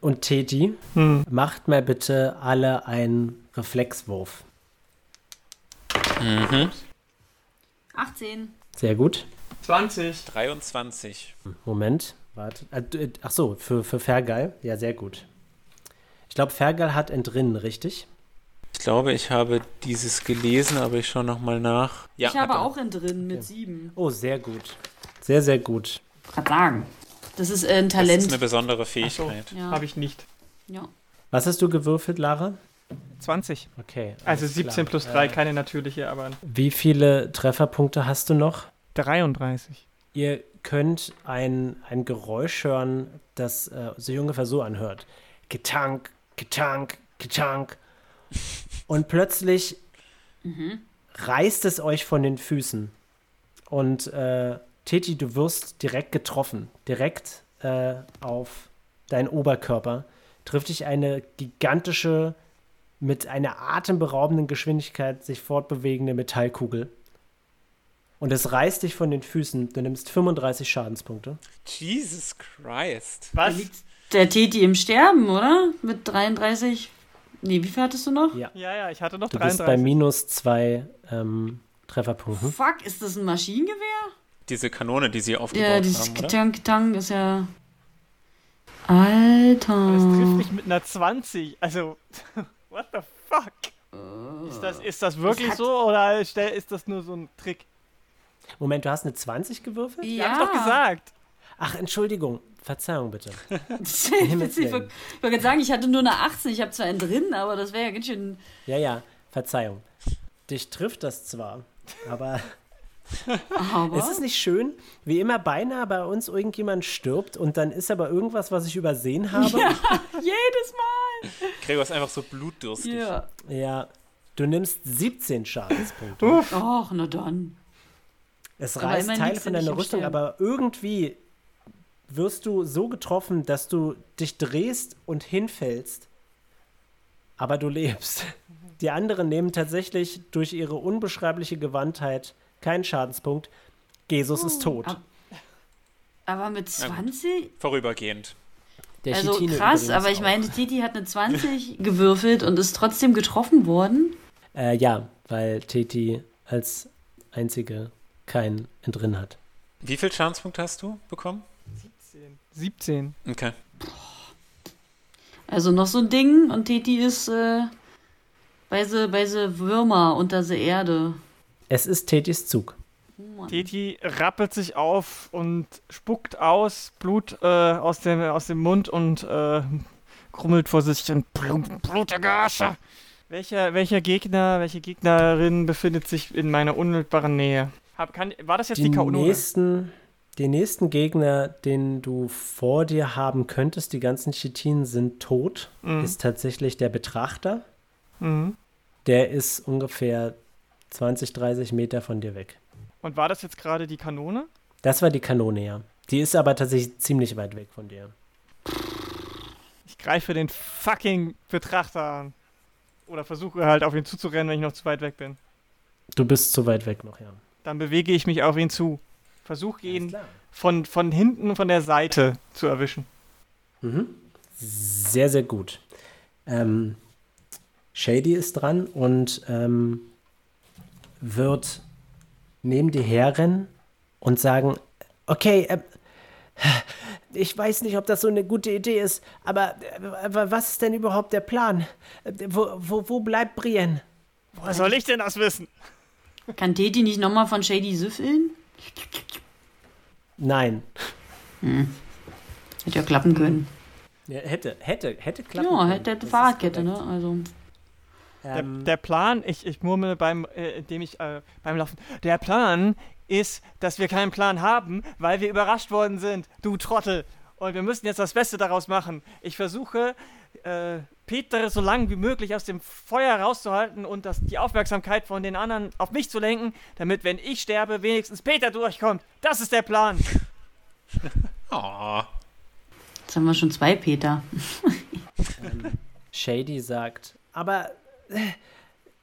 [SPEAKER 2] und Teti,
[SPEAKER 5] Hm.
[SPEAKER 2] macht mal bitte alle einen Reflexwurf.
[SPEAKER 1] Mhm.
[SPEAKER 4] 18.
[SPEAKER 2] Sehr gut.
[SPEAKER 5] 20.
[SPEAKER 1] 23.
[SPEAKER 2] Moment, warte. Äh, äh, Ach so, für, für Fergal. Ja, sehr gut. Ich glaube, Fergal hat entrinnen, richtig?
[SPEAKER 1] Ich glaube, ich habe dieses gelesen, aber ich schaue nochmal nach. Ja,
[SPEAKER 4] ich habe auch in drin mit 7.
[SPEAKER 2] Oh, sehr gut. Sehr, sehr gut.
[SPEAKER 4] Kann sagen. Das ist äh, ein
[SPEAKER 1] Das
[SPEAKER 4] Talent.
[SPEAKER 1] ist eine besondere Fähigkeit.
[SPEAKER 4] ja.
[SPEAKER 5] Habe ich nicht.
[SPEAKER 4] ja.
[SPEAKER 2] Was hast du gewürfelt, Lara?
[SPEAKER 5] 20.
[SPEAKER 2] Okay.
[SPEAKER 5] Also
[SPEAKER 2] alles
[SPEAKER 5] 17
[SPEAKER 2] klar.
[SPEAKER 5] plus 3,
[SPEAKER 2] Äh,
[SPEAKER 5] keine natürliche, aber
[SPEAKER 2] Wie viele Trefferpunkte hast du noch?
[SPEAKER 5] 33.
[SPEAKER 2] Ihr könnt ein, ein Geräusch hören, das äh, sich ungefähr so anhört. Getank, getank, getank. Und plötzlich reißt es euch von den Füßen. Und äh, Teti, du wirst direkt getroffen. Direkt äh, auf deinen Oberkörper trifft dich eine gigantische, mit einer atemberaubenden Geschwindigkeit sich fortbewegende Metallkugel. Und es reißt dich von den Füßen. Du nimmst 35 Schadenspunkte.
[SPEAKER 1] Jesus Christ.
[SPEAKER 5] Was?
[SPEAKER 4] liegt der Teti im Sterben, oder? Mit 33. Nee, wie viel hattest du noch?
[SPEAKER 2] Ja.
[SPEAKER 5] Ja, ja, ich hatte noch
[SPEAKER 2] Du bist
[SPEAKER 5] 33.
[SPEAKER 2] bei minus zwei ähm, Trefferpunkten.
[SPEAKER 4] Fuck, ist das ein Maschinengewehr?
[SPEAKER 1] Diese Kanone, die sie aufgebaut
[SPEAKER 4] Ja, dieses
[SPEAKER 1] haben, oder?
[SPEAKER 4] Getang, Getang ist ja.
[SPEAKER 5] Das trifft
[SPEAKER 4] Alter.
[SPEAKER 5] mich mit einer 20. Also, what the fuck? Ist das, ist das wirklich so oder ist das nur so ein Trick?
[SPEAKER 2] Moment, du hast eine 20 gewürfelt?
[SPEAKER 5] Ja. Hab ich doch gesagt.
[SPEAKER 2] Ach, Entschuldigung. Verzeihung bitte.
[SPEAKER 4] ich wollte gerade sagen, ich hatte nur eine 18, ich habe zwar einen drin, aber das wäre ja ganz schön.
[SPEAKER 2] Ja, ja, Verzeihung. Dich trifft das zwar, aber
[SPEAKER 4] Aber
[SPEAKER 2] ist es nicht schön, wie immer beinahe bei uns irgendjemand stirbt und dann ist aber irgendwas, was ich übersehen habe?
[SPEAKER 4] jedes Mal.
[SPEAKER 1] Gregor ist einfach so blutdürstig.
[SPEAKER 4] Ja.
[SPEAKER 2] Ja, du nimmst 17 Schadenspunkte.
[SPEAKER 4] Ach, na dann.
[SPEAKER 2] Es
[SPEAKER 4] Aber
[SPEAKER 2] reißt Teile von deiner Rüstung, aber irgendwie wirst du so getroffen, dass du dich drehst und hinfällst. Aber du lebst. Die anderen nehmen tatsächlich durch ihre unbeschreibliche Gewandtheit keinen Schadenspunkt. Jesus ist tot.
[SPEAKER 4] ab- Aber mit 20?
[SPEAKER 1] Vorübergehend.
[SPEAKER 2] Der
[SPEAKER 4] also
[SPEAKER 2] Chitine
[SPEAKER 4] krass, aber ich
[SPEAKER 2] auch.
[SPEAKER 4] meine, Titi hat eine 20 gewürfelt und ist trotzdem getroffen worden.
[SPEAKER 2] Äh, ja, weil Teti als einzige keinen Entrinn hat.
[SPEAKER 1] Wie viel Schadenspunkte hast du bekommen?
[SPEAKER 5] 17.
[SPEAKER 1] Okay.
[SPEAKER 4] Also noch so ein Ding und Titi ist äh, bei so, bei so Würmer unter der Erde.
[SPEAKER 2] Es ist Tetis Zug.
[SPEAKER 5] Teti rappelt sich auf und spuckt aus, Blut äh, aus, dem, aus dem Mund und äh, krummelt vor sich hin. Blut, blutige Asche. Welcher, welcher Gegner, welche Gegnerin befindet sich in meiner unmittelbaren Nähe? Hab, kann, war das jetzt die,
[SPEAKER 2] Die nächsten, die nächsten Gegner, den du vor dir haben könntest, die ganzen Chitinen sind tot,
[SPEAKER 5] Mhm.
[SPEAKER 2] ist tatsächlich der Betrachter.
[SPEAKER 5] Mhm.
[SPEAKER 2] Der ist ungefähr 20, 30 Meter von dir weg.
[SPEAKER 5] Und war das jetzt gerade die Kanone?
[SPEAKER 2] Das war die Kanone, ja. Die ist aber tatsächlich ziemlich weit weg von dir.
[SPEAKER 5] Ich greife den fucking Betrachter an. Oder versuche halt auf ihn zuzurennen, wenn ich noch zu weit weg bin.
[SPEAKER 2] Du bist zu weit weg noch, ja.
[SPEAKER 5] Dann bewege ich mich auf ihn zu. Versuche ihn von, von hinten, von der Seite zu erwischen.
[SPEAKER 2] Mhm. Sehr, sehr gut. Ähm, Shady ist dran und ähm, wird neben dir herrennen und sagen, okay, ähm, ich weiß nicht, ob das so eine gute Idee ist, aber äh, was ist denn überhaupt der Plan? Äh, Wo, wo, wo bleibt Brienne?
[SPEAKER 5] Woher soll ich denn das wissen?
[SPEAKER 4] Kann Teti nicht nochmal von Shady süffeln?
[SPEAKER 2] Nein.
[SPEAKER 4] Hätte ja klappen können.
[SPEAKER 2] Ja, hätte, hätte, hätte klappen
[SPEAKER 4] Ja,
[SPEAKER 2] können.
[SPEAKER 4] hätte, hätte
[SPEAKER 2] ist
[SPEAKER 4] Fahrradkette, ne? Also.
[SPEAKER 5] Der,
[SPEAKER 2] Ähm,
[SPEAKER 5] der Plan, ich, ich murmel beim, äh, indem ich äh, beim Laufen. Der Plan ist, dass wir keinen Plan haben, weil wir überrascht worden sind, du Trottel. Und wir müssen jetzt das Beste daraus machen. Ich versuche, äh, Peter so lange wie möglich aus dem Feuer rauszuhalten und das, die Aufmerksamkeit von den anderen auf mich zu lenken, damit, wenn ich sterbe, wenigstens Peter durchkommt. Das ist der Plan.
[SPEAKER 1] Oh.
[SPEAKER 4] Jetzt haben wir schon zwei Peter.
[SPEAKER 2] Shady sagt, aber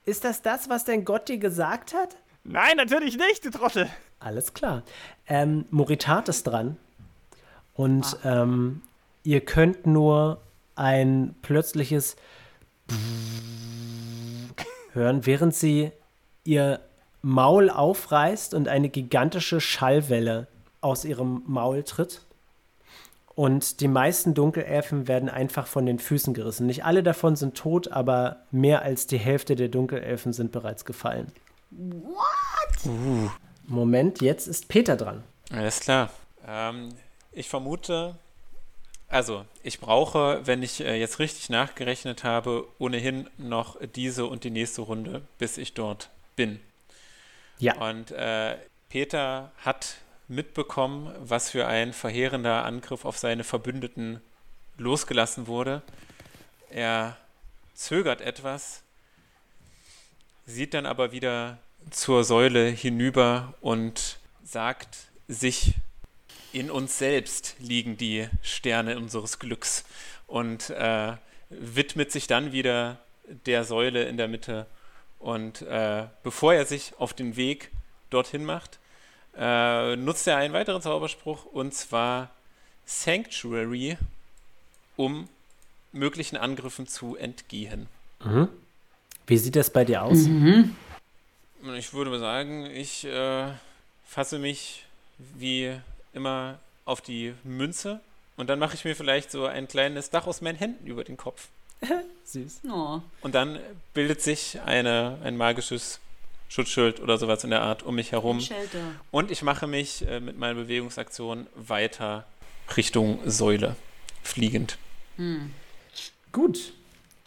[SPEAKER 2] ist das das, was dein Gott dir gesagt hat?
[SPEAKER 5] Nein, natürlich nicht, du Trottel.
[SPEAKER 2] Alles klar. Ähm, Moritat ist dran. Und ähm, ihr könnt nur ein plötzliches hören, während sie ihr Maul aufreißt und eine gigantische Schallwelle aus ihrem Maul tritt. Und die meisten Dunkelelfen werden einfach von den Füßen gerissen. Nicht alle davon sind tot, aber mehr als die Hälfte der Dunkelelfen sind bereits gefallen.
[SPEAKER 1] Uh.
[SPEAKER 2] Moment, jetzt ist Peter dran.
[SPEAKER 1] Alles klar. Ähm, ich vermute, also ich brauche, wenn ich äh, jetzt richtig nachgerechnet habe, ohnehin noch diese und die nächste Runde, bis ich dort bin.
[SPEAKER 2] Ja.
[SPEAKER 1] Und äh, Peter hat mitbekommen, was für ein verheerender Angriff auf seine Verbündeten losgelassen wurde. Er zögert etwas, sieht dann aber wieder zur Säule hinüber und sagt sich, in uns selbst liegen die Sterne unseres Glücks und äh, widmet sich dann wieder der Säule in der Mitte. Und äh, bevor er sich auf den Weg dorthin macht, äh, nutzt er einen weiteren Zauberspruch und zwar Sanctuary, um möglichen Angriffen zu entgehen.
[SPEAKER 2] Mhm. Wie sieht das bei dir aus?
[SPEAKER 4] Mhm.
[SPEAKER 1] Ich würde mal sagen, ich äh, fasse mich wie immer auf die Münze und dann mache ich mir vielleicht so ein kleines Dach aus meinen Händen über den Kopf.
[SPEAKER 2] Süß.
[SPEAKER 4] Oh.
[SPEAKER 1] Und dann bildet sich eine, ein magisches Schutzschild oder sowas in der Art um mich herum.
[SPEAKER 4] Shelter.
[SPEAKER 1] Und ich mache mich äh, mit meiner Bewegungsaktion weiter Richtung Säule, fliegend.
[SPEAKER 4] Hm.
[SPEAKER 2] Gut.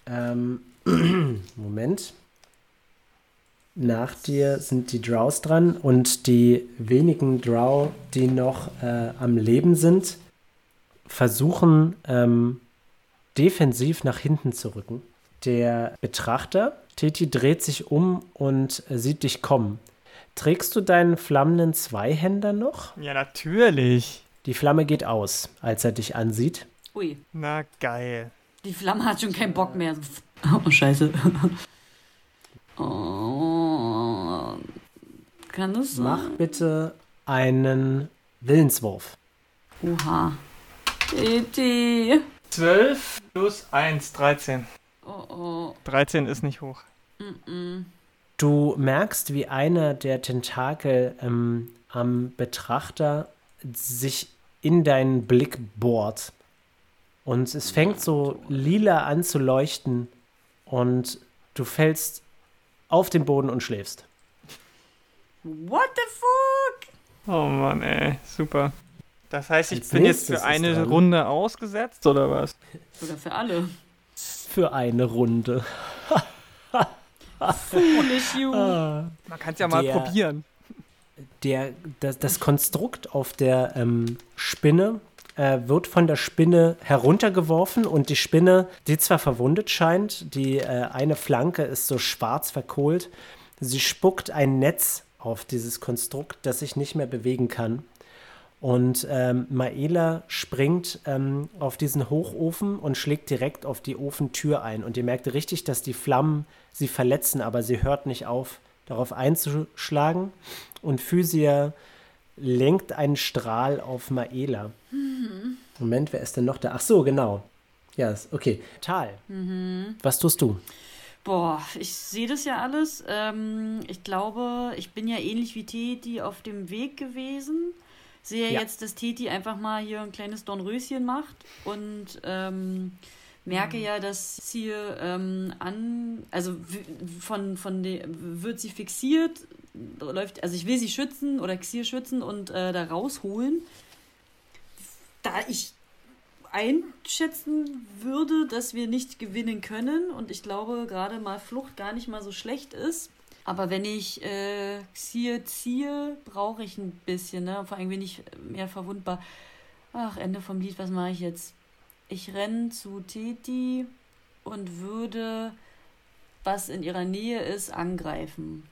[SPEAKER 2] Ähm, Moment. Nach dir sind die Drows dran und die wenigen Drow, die noch äh, am Leben sind, versuchen ähm, defensiv nach hinten zu rücken. Der Betrachter, Titi, dreht sich um und äh, sieht dich kommen. Trägst du deinen flammenden Zweihänder noch?
[SPEAKER 5] Ja, natürlich.
[SPEAKER 2] Die Flamme geht aus, als er dich ansieht.
[SPEAKER 4] Ui,
[SPEAKER 5] Na geil.
[SPEAKER 4] die Flamme hat schon keinen Bock mehr. Oh, scheiße. Oh. Kann das sein?
[SPEAKER 2] Mach bitte einen Willenswurf.
[SPEAKER 4] Oha. Titi.
[SPEAKER 5] 12 plus 1, 13.
[SPEAKER 4] Oh, oh.
[SPEAKER 5] 13 ist nicht hoch.
[SPEAKER 4] Mm-mm.
[SPEAKER 2] Du merkst, wie einer der Tentakel ähm, am Betrachter sich in deinen Blick bohrt. Und es fängt so lila an zu leuchten und du fällst auf den Boden und schläfst.
[SPEAKER 4] What the fuck?
[SPEAKER 5] Oh Mann, ey. Super. Das heißt, ich
[SPEAKER 2] Als
[SPEAKER 5] bin jetzt für eine. Runde ausgesetzt, oder was?
[SPEAKER 4] Sogar für alle.
[SPEAKER 2] Für eine Runde.
[SPEAKER 4] Foolish you.
[SPEAKER 5] Man kann es ja mal
[SPEAKER 2] Der-
[SPEAKER 5] probieren.
[SPEAKER 2] Der, das, das Konstrukt auf der ähm, Spinne äh, wird von der Spinne heruntergeworfen und die Spinne, die zwar verwundet scheint, die äh, eine Flanke ist so schwarz verkohlt, Sie spuckt ein Netz auf dieses Konstrukt, das sich nicht mehr bewegen kann. Und ähm, Maela springt ähm, auf diesen Hochofen und schlägt direkt auf die Ofentür ein. Und ihr merkt richtig, dass die Flammen sie verletzen, aber sie hört nicht auf, darauf einzuschlagen. Und Physia lenkt einen Strahl auf Maela. Mhm. Moment, wer ist denn noch da? Ach so, genau. Ja, okay. Tal, mhm. was tust du?
[SPEAKER 4] Boah, ich sehe das ja alles. Ähm, ich glaube, ich bin ja ähnlich wie Teti auf dem Weg gewesen sehe ja. jetzt, dass Titi einfach mal hier ein kleines Dornröschen macht und ähm, merke mhm. ja, dass sie ähm, an, also von, von de, wird sie fixiert, läuft, also ich will sie schützen oder Xier schützen und äh, da rausholen. Da ich einschätzen würde, dass wir nicht gewinnen können und ich glaube gerade mal Flucht gar nicht mal so schlecht ist, aber wenn ich äh, ziehe, brauche ich ein bisschen, ne? Vor allem bin ich mehr verwundbar. Ach, Ende vom Lied, was mache ich jetzt? Ich renne zu Teti und würde, was in ihrer Nähe ist, angreifen.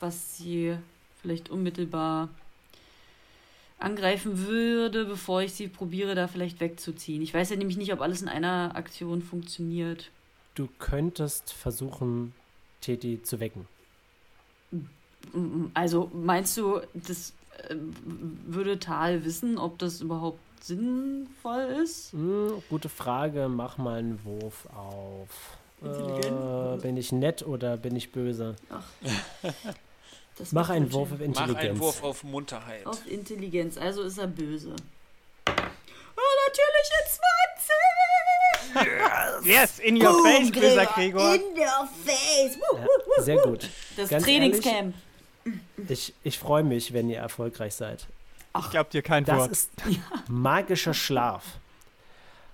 [SPEAKER 4] Was sie vielleicht unmittelbar angreifen würde, bevor ich sie probiere, da vielleicht wegzuziehen. Ich weiß ja nämlich nicht, ob alles in einer Aktion funktioniert.
[SPEAKER 2] Du könntest versuchen, Teti zu wecken.
[SPEAKER 4] Also meinst du, das äh, würde Tal wissen, ob das überhaupt sinnvoll ist?
[SPEAKER 2] Hm, gute Frage. Mach mal einen Wurf auf. Äh, bin ich nett oder bin ich böse? Ach. Mach einen Wurf auf Intelligenz. Mach einen
[SPEAKER 1] Wurf auf Munterheit.
[SPEAKER 4] Auf Intelligenz, also ist er böse. Oh, natürlich in
[SPEAKER 5] 20! Yes, yes in your Boom, face, böser Gregor.
[SPEAKER 4] In your face.
[SPEAKER 2] Ja, sehr gut.
[SPEAKER 4] Das Ganz Trainingscamp. Ehrlich,
[SPEAKER 2] ich, ich freue mich, wenn ihr erfolgreich seid.
[SPEAKER 5] Ich glaube dir kein
[SPEAKER 2] das
[SPEAKER 5] Wort.
[SPEAKER 2] Das ist magischer Schlaf.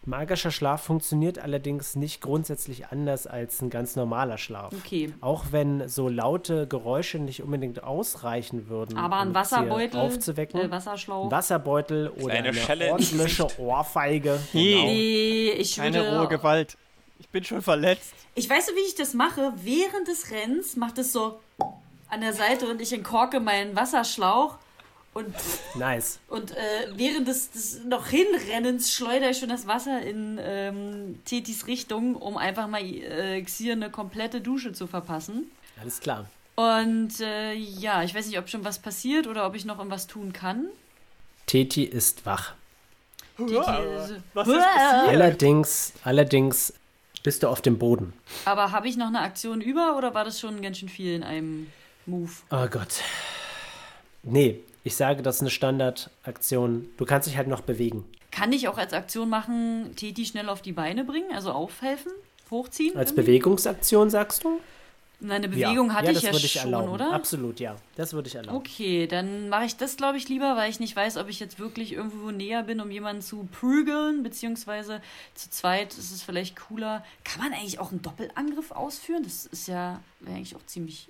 [SPEAKER 2] Magischer Schlaf funktioniert allerdings nicht grundsätzlich anders als ein ganz normaler Schlaf.
[SPEAKER 4] Okay.
[SPEAKER 2] Auch wenn so laute Geräusche nicht unbedingt ausreichen würden,
[SPEAKER 4] aber ein um Wasserbeutel,
[SPEAKER 2] aufzuwecken.
[SPEAKER 4] Äh, Wasserschlauch.
[SPEAKER 2] Wasserbeutel oder eine,
[SPEAKER 1] eine
[SPEAKER 2] ordentliche Ohrfeige.
[SPEAKER 5] Nee, genau. nee ich Keine würde, rohe Gewalt. Ich bin schon verletzt.
[SPEAKER 4] Ich weiß so, wie ich das mache. Während des Rennens macht es so an der Seite und ich entkorke meinen Wasserschlauch. Und,
[SPEAKER 2] nice.
[SPEAKER 4] Und äh, während des, des noch Hinrennens schleudere ich schon das Wasser in ähm, Tetis Richtung, um einfach mal äh, Xier eine komplette Dusche zu verpassen.
[SPEAKER 2] Alles klar.
[SPEAKER 4] Und äh, ja, ich weiß nicht, ob schon was passiert oder ob ich noch irgendwas tun kann.
[SPEAKER 2] Teti ist wach.
[SPEAKER 5] Teti ist, was ist passiert?
[SPEAKER 2] Allerdings, allerdings bist du auf dem Boden.
[SPEAKER 4] Aber habe ich noch eine Aktion über oder war das schon ganz schön viel in einem Move.
[SPEAKER 2] Oh Gott. Nee, ich sage, das ist eine Standardaktion. Du kannst dich halt noch bewegen.
[SPEAKER 4] Kann ich auch als Aktion machen, Teti schnell auf die Beine bringen, also aufhelfen, hochziehen?
[SPEAKER 2] Als irgendwie? Bewegungsaktion sagst du?
[SPEAKER 4] Eine Bewegung ja. hatte ja, ich ja ich schon,
[SPEAKER 2] erlauben.
[SPEAKER 4] oder?
[SPEAKER 2] Absolut, ja. Das würde ich erlauben.
[SPEAKER 4] Okay, dann mache ich das, glaube ich, lieber, weil ich nicht weiß, ob ich jetzt wirklich irgendwo näher bin, um jemanden zu prügeln, beziehungsweise zu zweit ist es vielleicht cooler. Kann man eigentlich auch einen Doppelangriff ausführen? Das ist ja eigentlich auch ziemlich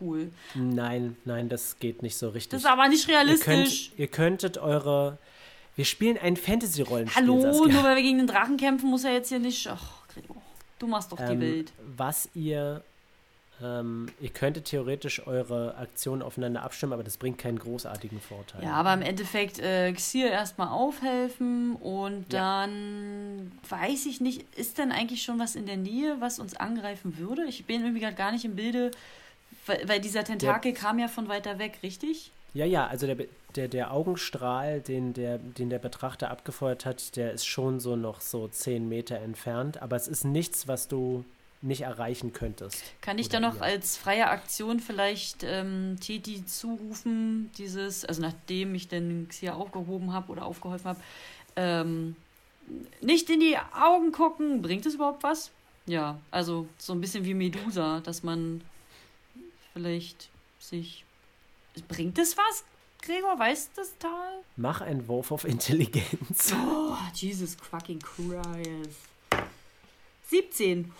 [SPEAKER 4] cool.
[SPEAKER 2] Nein, nein, das geht nicht so richtig.
[SPEAKER 4] Das ist aber nicht realistisch.
[SPEAKER 2] Ihr, könnt, ihr könntet eure. Wir spielen ein Fantasy-Rollenspiel.
[SPEAKER 4] Hallo,
[SPEAKER 2] Saskia.
[SPEAKER 4] nur weil wir gegen den Drachen kämpfen, muss er jetzt hier nicht. Ach, du machst doch die ähm, Welt.
[SPEAKER 2] Was ihr. Ähm, ihr könntet theoretisch eure Aktionen aufeinander abstimmen, aber das bringt keinen großartigen Vorteil.
[SPEAKER 4] Ja, aber im Endeffekt äh, Xir erstmal aufhelfen und ja. dann weiß ich nicht, ist denn eigentlich schon was in der Nähe, was uns angreifen würde? Ich bin irgendwie gerade gar nicht im Bilde, weil, weil dieser Tentakel der, kam ja von weiter weg, richtig?
[SPEAKER 2] Ja, ja, also der, der, der Augenstrahl, den der, den der Betrachter abgefeuert hat, der ist schon so noch so 10 Meter entfernt, aber es ist nichts, was du nicht erreichen könntest.
[SPEAKER 4] Kann ich da noch ihr. als freie Aktion vielleicht ähm, Teti zurufen, dieses, also nachdem ich den Xia aufgehoben habe oder aufgeholfen habe, ähm, nicht in die Augen gucken, bringt es überhaupt was? Ja, also so ein bisschen wie Medusa, dass man vielleicht sich. Bringt es was? Gregor, weißt das Tal?
[SPEAKER 2] Mach einen Wurf auf Intelligenz.
[SPEAKER 4] Oh, Jesus fucking Christ. 17.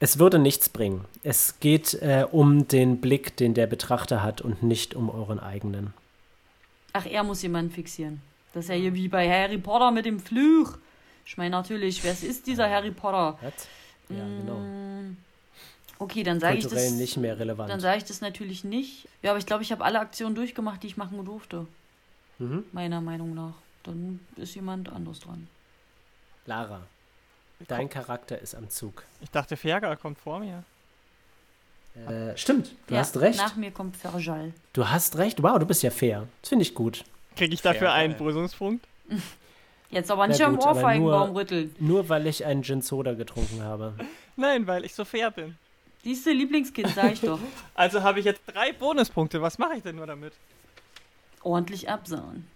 [SPEAKER 2] Es würde nichts bringen. Es geht äh, um den Blick, den der Betrachter hat und nicht um euren eigenen.
[SPEAKER 4] Ach, er muss jemanden fixieren. Das ist ja hier wie bei Harry Potter mit dem Fluch. Ich meine natürlich, wer ist dieser Harry Potter?
[SPEAKER 2] Was? Ja, genau. Mm.
[SPEAKER 4] Okay, dann sage ich das.
[SPEAKER 2] nicht mehr relevant.
[SPEAKER 4] Dann sage ich das natürlich nicht. Ja, aber ich glaube, ich habe alle Aktionen durchgemacht, die ich machen durfte.
[SPEAKER 2] mhm.
[SPEAKER 4] Meiner Meinung nach. Dann ist jemand anderes dran.
[SPEAKER 2] Lara, dein Charakter ist am Zug.
[SPEAKER 5] Ich dachte, Fergal kommt vor mir.
[SPEAKER 2] Äh, stimmt, du
[SPEAKER 4] Ja,
[SPEAKER 2] hast recht.
[SPEAKER 4] Nach mir kommt Ferjal.
[SPEAKER 2] Du hast recht. Wow, du bist ja fair. Das finde ich gut.
[SPEAKER 5] Kriege ich dafür
[SPEAKER 1] Fergal.
[SPEAKER 5] einen Brüsungspunkt?
[SPEAKER 4] Jetzt aber nicht am Ohrfeigenbaum rütteln.
[SPEAKER 2] Nur weil ich einen Gin Soda getrunken habe.
[SPEAKER 5] Nein, weil ich so fair bin.
[SPEAKER 4] Siehst du, Lieblingskind, sag ich doch.
[SPEAKER 5] Also habe ich jetzt drei Bonuspunkte. Was mache ich denn nur damit?
[SPEAKER 4] Ordentlich absauen.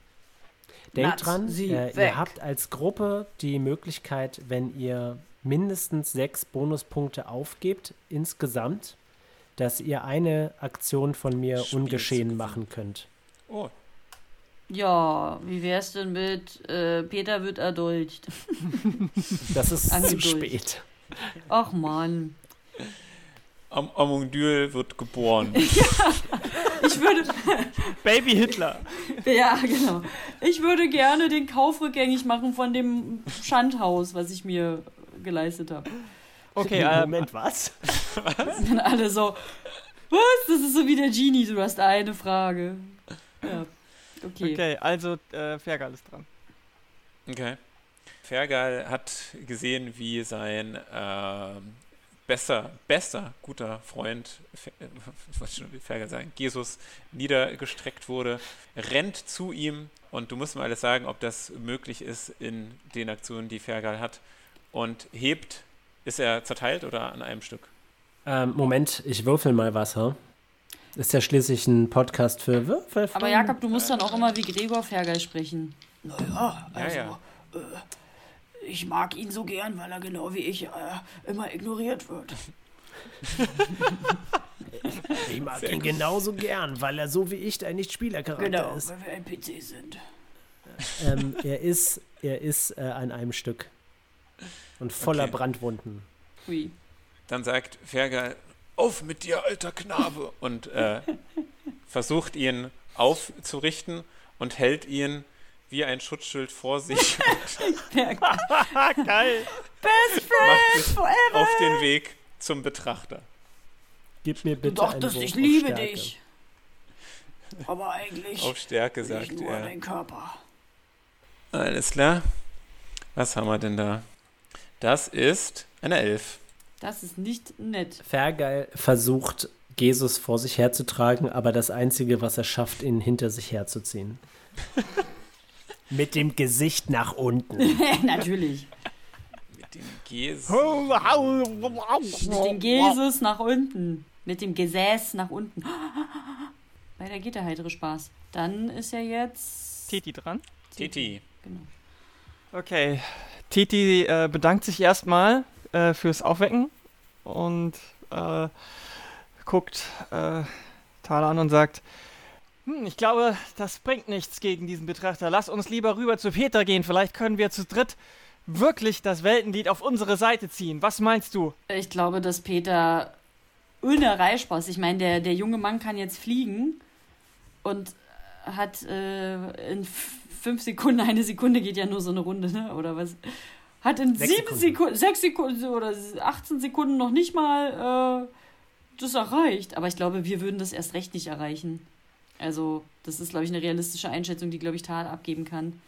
[SPEAKER 2] Denkt dran,
[SPEAKER 4] sie
[SPEAKER 2] äh, ihr habt als Gruppe die Möglichkeit, wenn ihr mindestens sechs Bonuspunkte aufgebt insgesamt, dass ihr eine Aktion von mir
[SPEAKER 1] Spiel zu
[SPEAKER 2] ungeschehen machen könnt.
[SPEAKER 1] Oh,
[SPEAKER 4] Ja, wie wär's denn mit äh, Peter wird erdolcht?
[SPEAKER 2] Das ist zu spät.
[SPEAKER 4] Ach man.
[SPEAKER 1] Am Amundül wird geboren.
[SPEAKER 4] Ich würde,
[SPEAKER 5] Baby Hitler.
[SPEAKER 4] ja, genau. Ich würde gerne den Kauf rückgängig machen von dem Schandhaus, was ich mir geleistet habe.
[SPEAKER 5] Okay, ähm,
[SPEAKER 2] Moment, was?
[SPEAKER 4] Dann alle so, was? Das ist so wie der Genie, du hast eine Frage. Ja. Okay.
[SPEAKER 5] okay, also äh, Fergal ist dran.
[SPEAKER 1] Okay. Fergal hat gesehen, wie sein ähm, besser, bester, guter Freund, äh, was wollte ich schon Fergal sagen, Jesus niedergestreckt wurde, rennt zu ihm und du musst mir alles sagen, ob das möglich ist in den Aktionen, die Fergal hat und hebt, ist er zerteilt oder an einem Stück?
[SPEAKER 2] Ähm, Moment, ich würfel mal was, ha? Ist ja schließlich ein Podcast für Würfel.
[SPEAKER 4] Aber Jakob, du musst dann auch immer wie Gregor Fergal sprechen.
[SPEAKER 3] Naja,
[SPEAKER 1] Ja,
[SPEAKER 3] also,
[SPEAKER 1] ja.
[SPEAKER 3] Äh, ich mag ihn so gern, weil er genau wie ich äh, immer ignoriert wird.
[SPEAKER 2] Ich mag ihn genauso gern, weil er so wie ich ein Nicht-Spieler-Charakter
[SPEAKER 3] Genau,
[SPEAKER 2] ist.
[SPEAKER 3] weil wir ein PC sind.
[SPEAKER 2] Ähm, er ist, er ist äh, an einem Stück. Und voller
[SPEAKER 1] Okay.
[SPEAKER 2] Brandwunden.
[SPEAKER 4] Hui.
[SPEAKER 1] Dann sagt Fergal, auf mit dir, alter Knabe! Und äh, versucht ihn aufzurichten und hält ihn wie ein Schutzschild vor sich
[SPEAKER 5] geil.
[SPEAKER 1] macht sich auf den Weg zum Betrachter.
[SPEAKER 2] Gib mir
[SPEAKER 3] Du
[SPEAKER 2] bitte
[SPEAKER 3] dachtest,
[SPEAKER 2] einen
[SPEAKER 3] ich liebe
[SPEAKER 2] Stärke.
[SPEAKER 3] dich. Aber eigentlich
[SPEAKER 1] Auf Stärke,
[SPEAKER 3] will ich
[SPEAKER 1] sagt
[SPEAKER 3] nur
[SPEAKER 1] er.
[SPEAKER 3] deinen Körper.
[SPEAKER 1] Alles klar. Was haben wir denn da? Das ist eine Elf.
[SPEAKER 4] Das ist nicht nett.
[SPEAKER 2] Fergal versucht, Jesus vor sich herzutragen, aber das Einzige, was er schafft, ihn hinter sich herzuziehen. Mit dem Gesicht nach unten.
[SPEAKER 4] Natürlich.
[SPEAKER 1] Mit dem Ges.
[SPEAKER 4] Mit dem Jesus nach unten. Mit dem Gesäß nach unten. Weiter geht der heitere Spaß. Dann ist ja jetzt.
[SPEAKER 5] Titi dran.
[SPEAKER 1] Titi.
[SPEAKER 4] Genau.
[SPEAKER 5] Okay. Titi äh, bedankt sich erstmal äh, fürs Aufwecken und äh, guckt äh, Thala an und sagt, hm, ich glaube, das bringt nichts gegen diesen Betrachter. Lass uns lieber rüber zu Peter gehen. Vielleicht können wir zu dritt wirklich das Weltenlied auf unsere Seite ziehen. Was meinst du?
[SPEAKER 4] Ich glaube, dass Peter unerreichbar ist. Ich meine, der, der junge Mann kann jetzt fliegen und hat äh, in fünf Sekunden, eine Sekunde geht ja nur so eine Runde, ne? Oder was? Hat in
[SPEAKER 2] Sechs
[SPEAKER 4] sieben
[SPEAKER 2] Sekunden.
[SPEAKER 4] Sekunden, sechs Sekunden oder 18 Sekunden noch nicht mal äh, das erreicht. Aber ich glaube, wir würden das erst recht nicht erreichen. Also, das ist, glaube ich, eine realistische Einschätzung, die, glaube ich, Tal abgeben kann.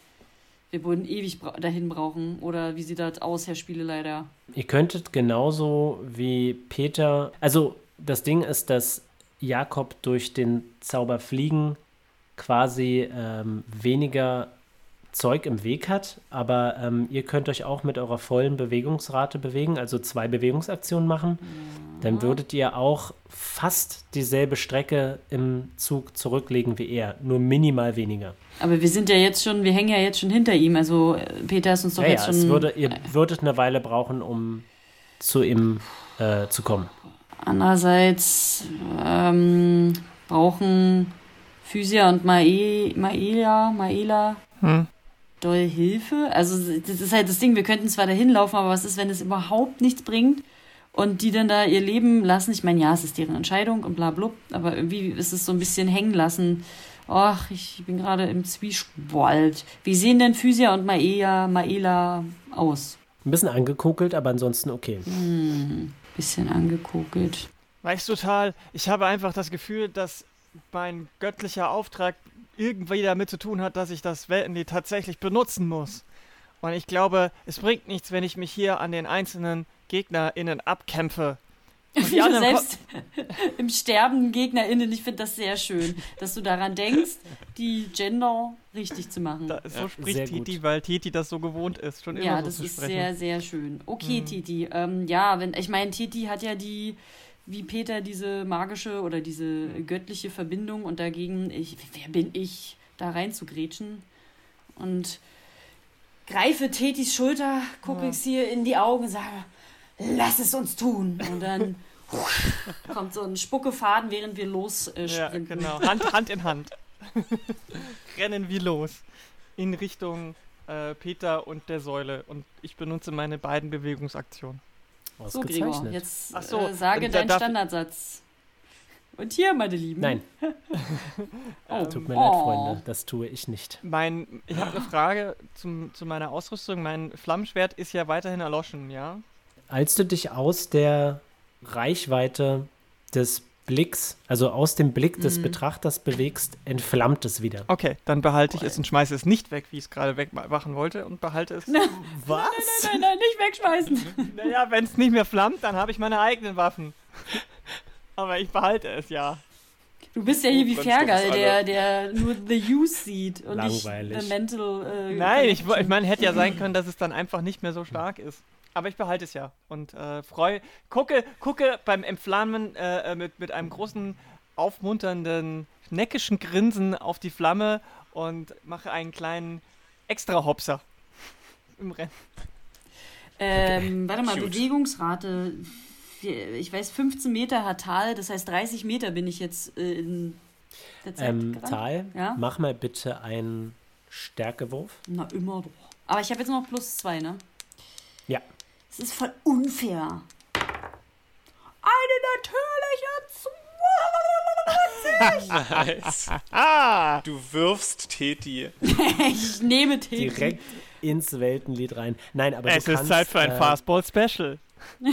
[SPEAKER 4] Wir würden ewig bra dahin brauchen. Oder wie sieht das aus, Herr Spieleleiter?
[SPEAKER 2] Ihr könntet genauso wie Peter. Also, das Ding ist, dass Jakob durch den Zauber Fliegen quasi ähm, weniger Zeug im Weg hat, aber ähm, ihr könnt euch auch mit eurer vollen Bewegungsrate bewegen, also zwei Bewegungsaktionen machen. Dann würdet ihr auch fast dieselbe Strecke im Zug zurücklegen wie er, nur minimal weniger.
[SPEAKER 4] Aber wir sind ja jetzt schon, wir hängen ja jetzt schon hinter ihm. Also äh, Peter ist uns doch
[SPEAKER 2] Ja,
[SPEAKER 4] jetzt
[SPEAKER 2] ja,
[SPEAKER 4] schon.
[SPEAKER 2] es würde, ihr würdet eine Weile brauchen, um zu ihm äh, zu kommen.
[SPEAKER 4] Andererseits ähm, brauchen Physia und Mae, Maela, Maela
[SPEAKER 5] Hm.
[SPEAKER 4] Doll Hilfe. Also das ist halt das Ding, wir könnten zwar dahin laufen, aber was ist, wenn es überhaupt nichts bringt und die dann da ihr Leben lassen? Ich meine, ja, es ist deren Entscheidung und bla bla, aber irgendwie ist es so ein bisschen hängen lassen. Ach, ich bin gerade im Zwiespalt. Wie sehen denn Physia und Maea, Maela aus?
[SPEAKER 2] Ein bisschen angekokelt, aber ansonsten okay.
[SPEAKER 4] bisschen angekokelt.
[SPEAKER 5] Weißt du, Tal, ich habe einfach das Gefühl, dass mein göttlicher Auftrag irgendwie damit zu tun hat, dass ich das Weltenlied tatsächlich benutzen muss. Und ich glaube, es bringt nichts, wenn ich mich hier an den einzelnen GegnerInnen abkämpfe. Und die anderen ko-
[SPEAKER 4] Selbst im Sterben GegnerInnen, ich finde das sehr schön, dass du daran denkst, die Gender richtig zu machen.
[SPEAKER 5] da, so
[SPEAKER 1] Ja,
[SPEAKER 5] spricht Titi,
[SPEAKER 2] gut.
[SPEAKER 5] weil Titi das so gewohnt ist, schon immer
[SPEAKER 4] ja,
[SPEAKER 5] so
[SPEAKER 4] das
[SPEAKER 5] zu
[SPEAKER 4] ist
[SPEAKER 5] sprechen.
[SPEAKER 4] sehr, sehr schön. Okay, Titi. Ähm, ja, wenn ich meine, Titi hat ja die, wie Peter, diese magische oder diese göttliche Verbindung und dagegen, ich, wer bin ich, da rein zu grätschen? Und greife Titis Schulter, gucke
[SPEAKER 5] Ja.
[SPEAKER 4] ich sie in die Augen und sage, lass es uns tun. Und dann kommt so ein Spuckefaden, während wir los äh,
[SPEAKER 5] Ja, genau. Hand, Hand in Hand. Rennen wir los. In Richtung äh, Peter und der Säule. Und ich benutze meine beiden Bewegungsaktionen.
[SPEAKER 4] So, Gregor, jetzt
[SPEAKER 5] Ach so,
[SPEAKER 4] äh, sage deinen Standardsatz. Und hier, meine Lieben.
[SPEAKER 2] Nein,
[SPEAKER 4] Oh.
[SPEAKER 2] tut mir
[SPEAKER 4] Oh.
[SPEAKER 2] leid, Freunde. Das tue ich nicht.
[SPEAKER 5] Mein, ich habe eine Frage zum, zu meiner Ausrüstung. Mein Flammenschwert ist ja weiterhin erloschen, ja?
[SPEAKER 2] Als du dich aus der Reichweite des Blicks, also aus dem Blick des
[SPEAKER 4] Mhm.
[SPEAKER 2] Betrachters bewegst, entflammt es wieder.
[SPEAKER 5] Okay, dann behalte ich es und schmeiße es nicht weg, wie ich es gerade wegmachen wollte und behalte es.
[SPEAKER 2] Was?
[SPEAKER 4] Nein, nein, nicht wegschmeißen.
[SPEAKER 5] naja, wenn es nicht mehr flammt, dann habe ich meine eigenen Waffen. Aber ich behalte es ja.
[SPEAKER 4] Du bist ja hier wie
[SPEAKER 1] Brennstoff
[SPEAKER 4] Fergal, der, der nur the use sieht und
[SPEAKER 2] Langweilig.
[SPEAKER 4] nicht the mental. Äh,
[SPEAKER 5] Nein, ich, ich meine, hätte ja sein können, dass es dann einfach nicht mehr so stark ist. Aber ich behalte es ja und äh, freu, gucke, gucke beim Entflammen äh, äh, mit, mit einem großen, aufmunternden, neckischen Grinsen auf die Flamme und mache einen kleinen Extra-Hopser im Rennen.
[SPEAKER 4] Ähm, warte mal,
[SPEAKER 1] Cute.
[SPEAKER 4] Bewegungsrate. Ich weiß, 15 Meter hat Tal, das heißt 30 Meter bin ich jetzt äh, in der Zeit.
[SPEAKER 2] Ähm. Tal,
[SPEAKER 4] Ja?
[SPEAKER 2] mach mal bitte einen Stärkewurf.
[SPEAKER 4] Na, immer doch. Aber ich habe jetzt noch plus zwei, ne?
[SPEAKER 2] Ja.
[SPEAKER 4] Es ist voll unfair. Eine natürliche
[SPEAKER 1] Nice.
[SPEAKER 5] Ah!
[SPEAKER 1] Du wirfst Teti.
[SPEAKER 4] 20. Ich nehme Tee.
[SPEAKER 2] Direkt ins Weltenlied rein. Nein, aber
[SPEAKER 5] Es
[SPEAKER 2] du
[SPEAKER 5] ist
[SPEAKER 2] kannst,
[SPEAKER 5] Zeit für ein
[SPEAKER 2] äh,
[SPEAKER 5] Fastball-Special.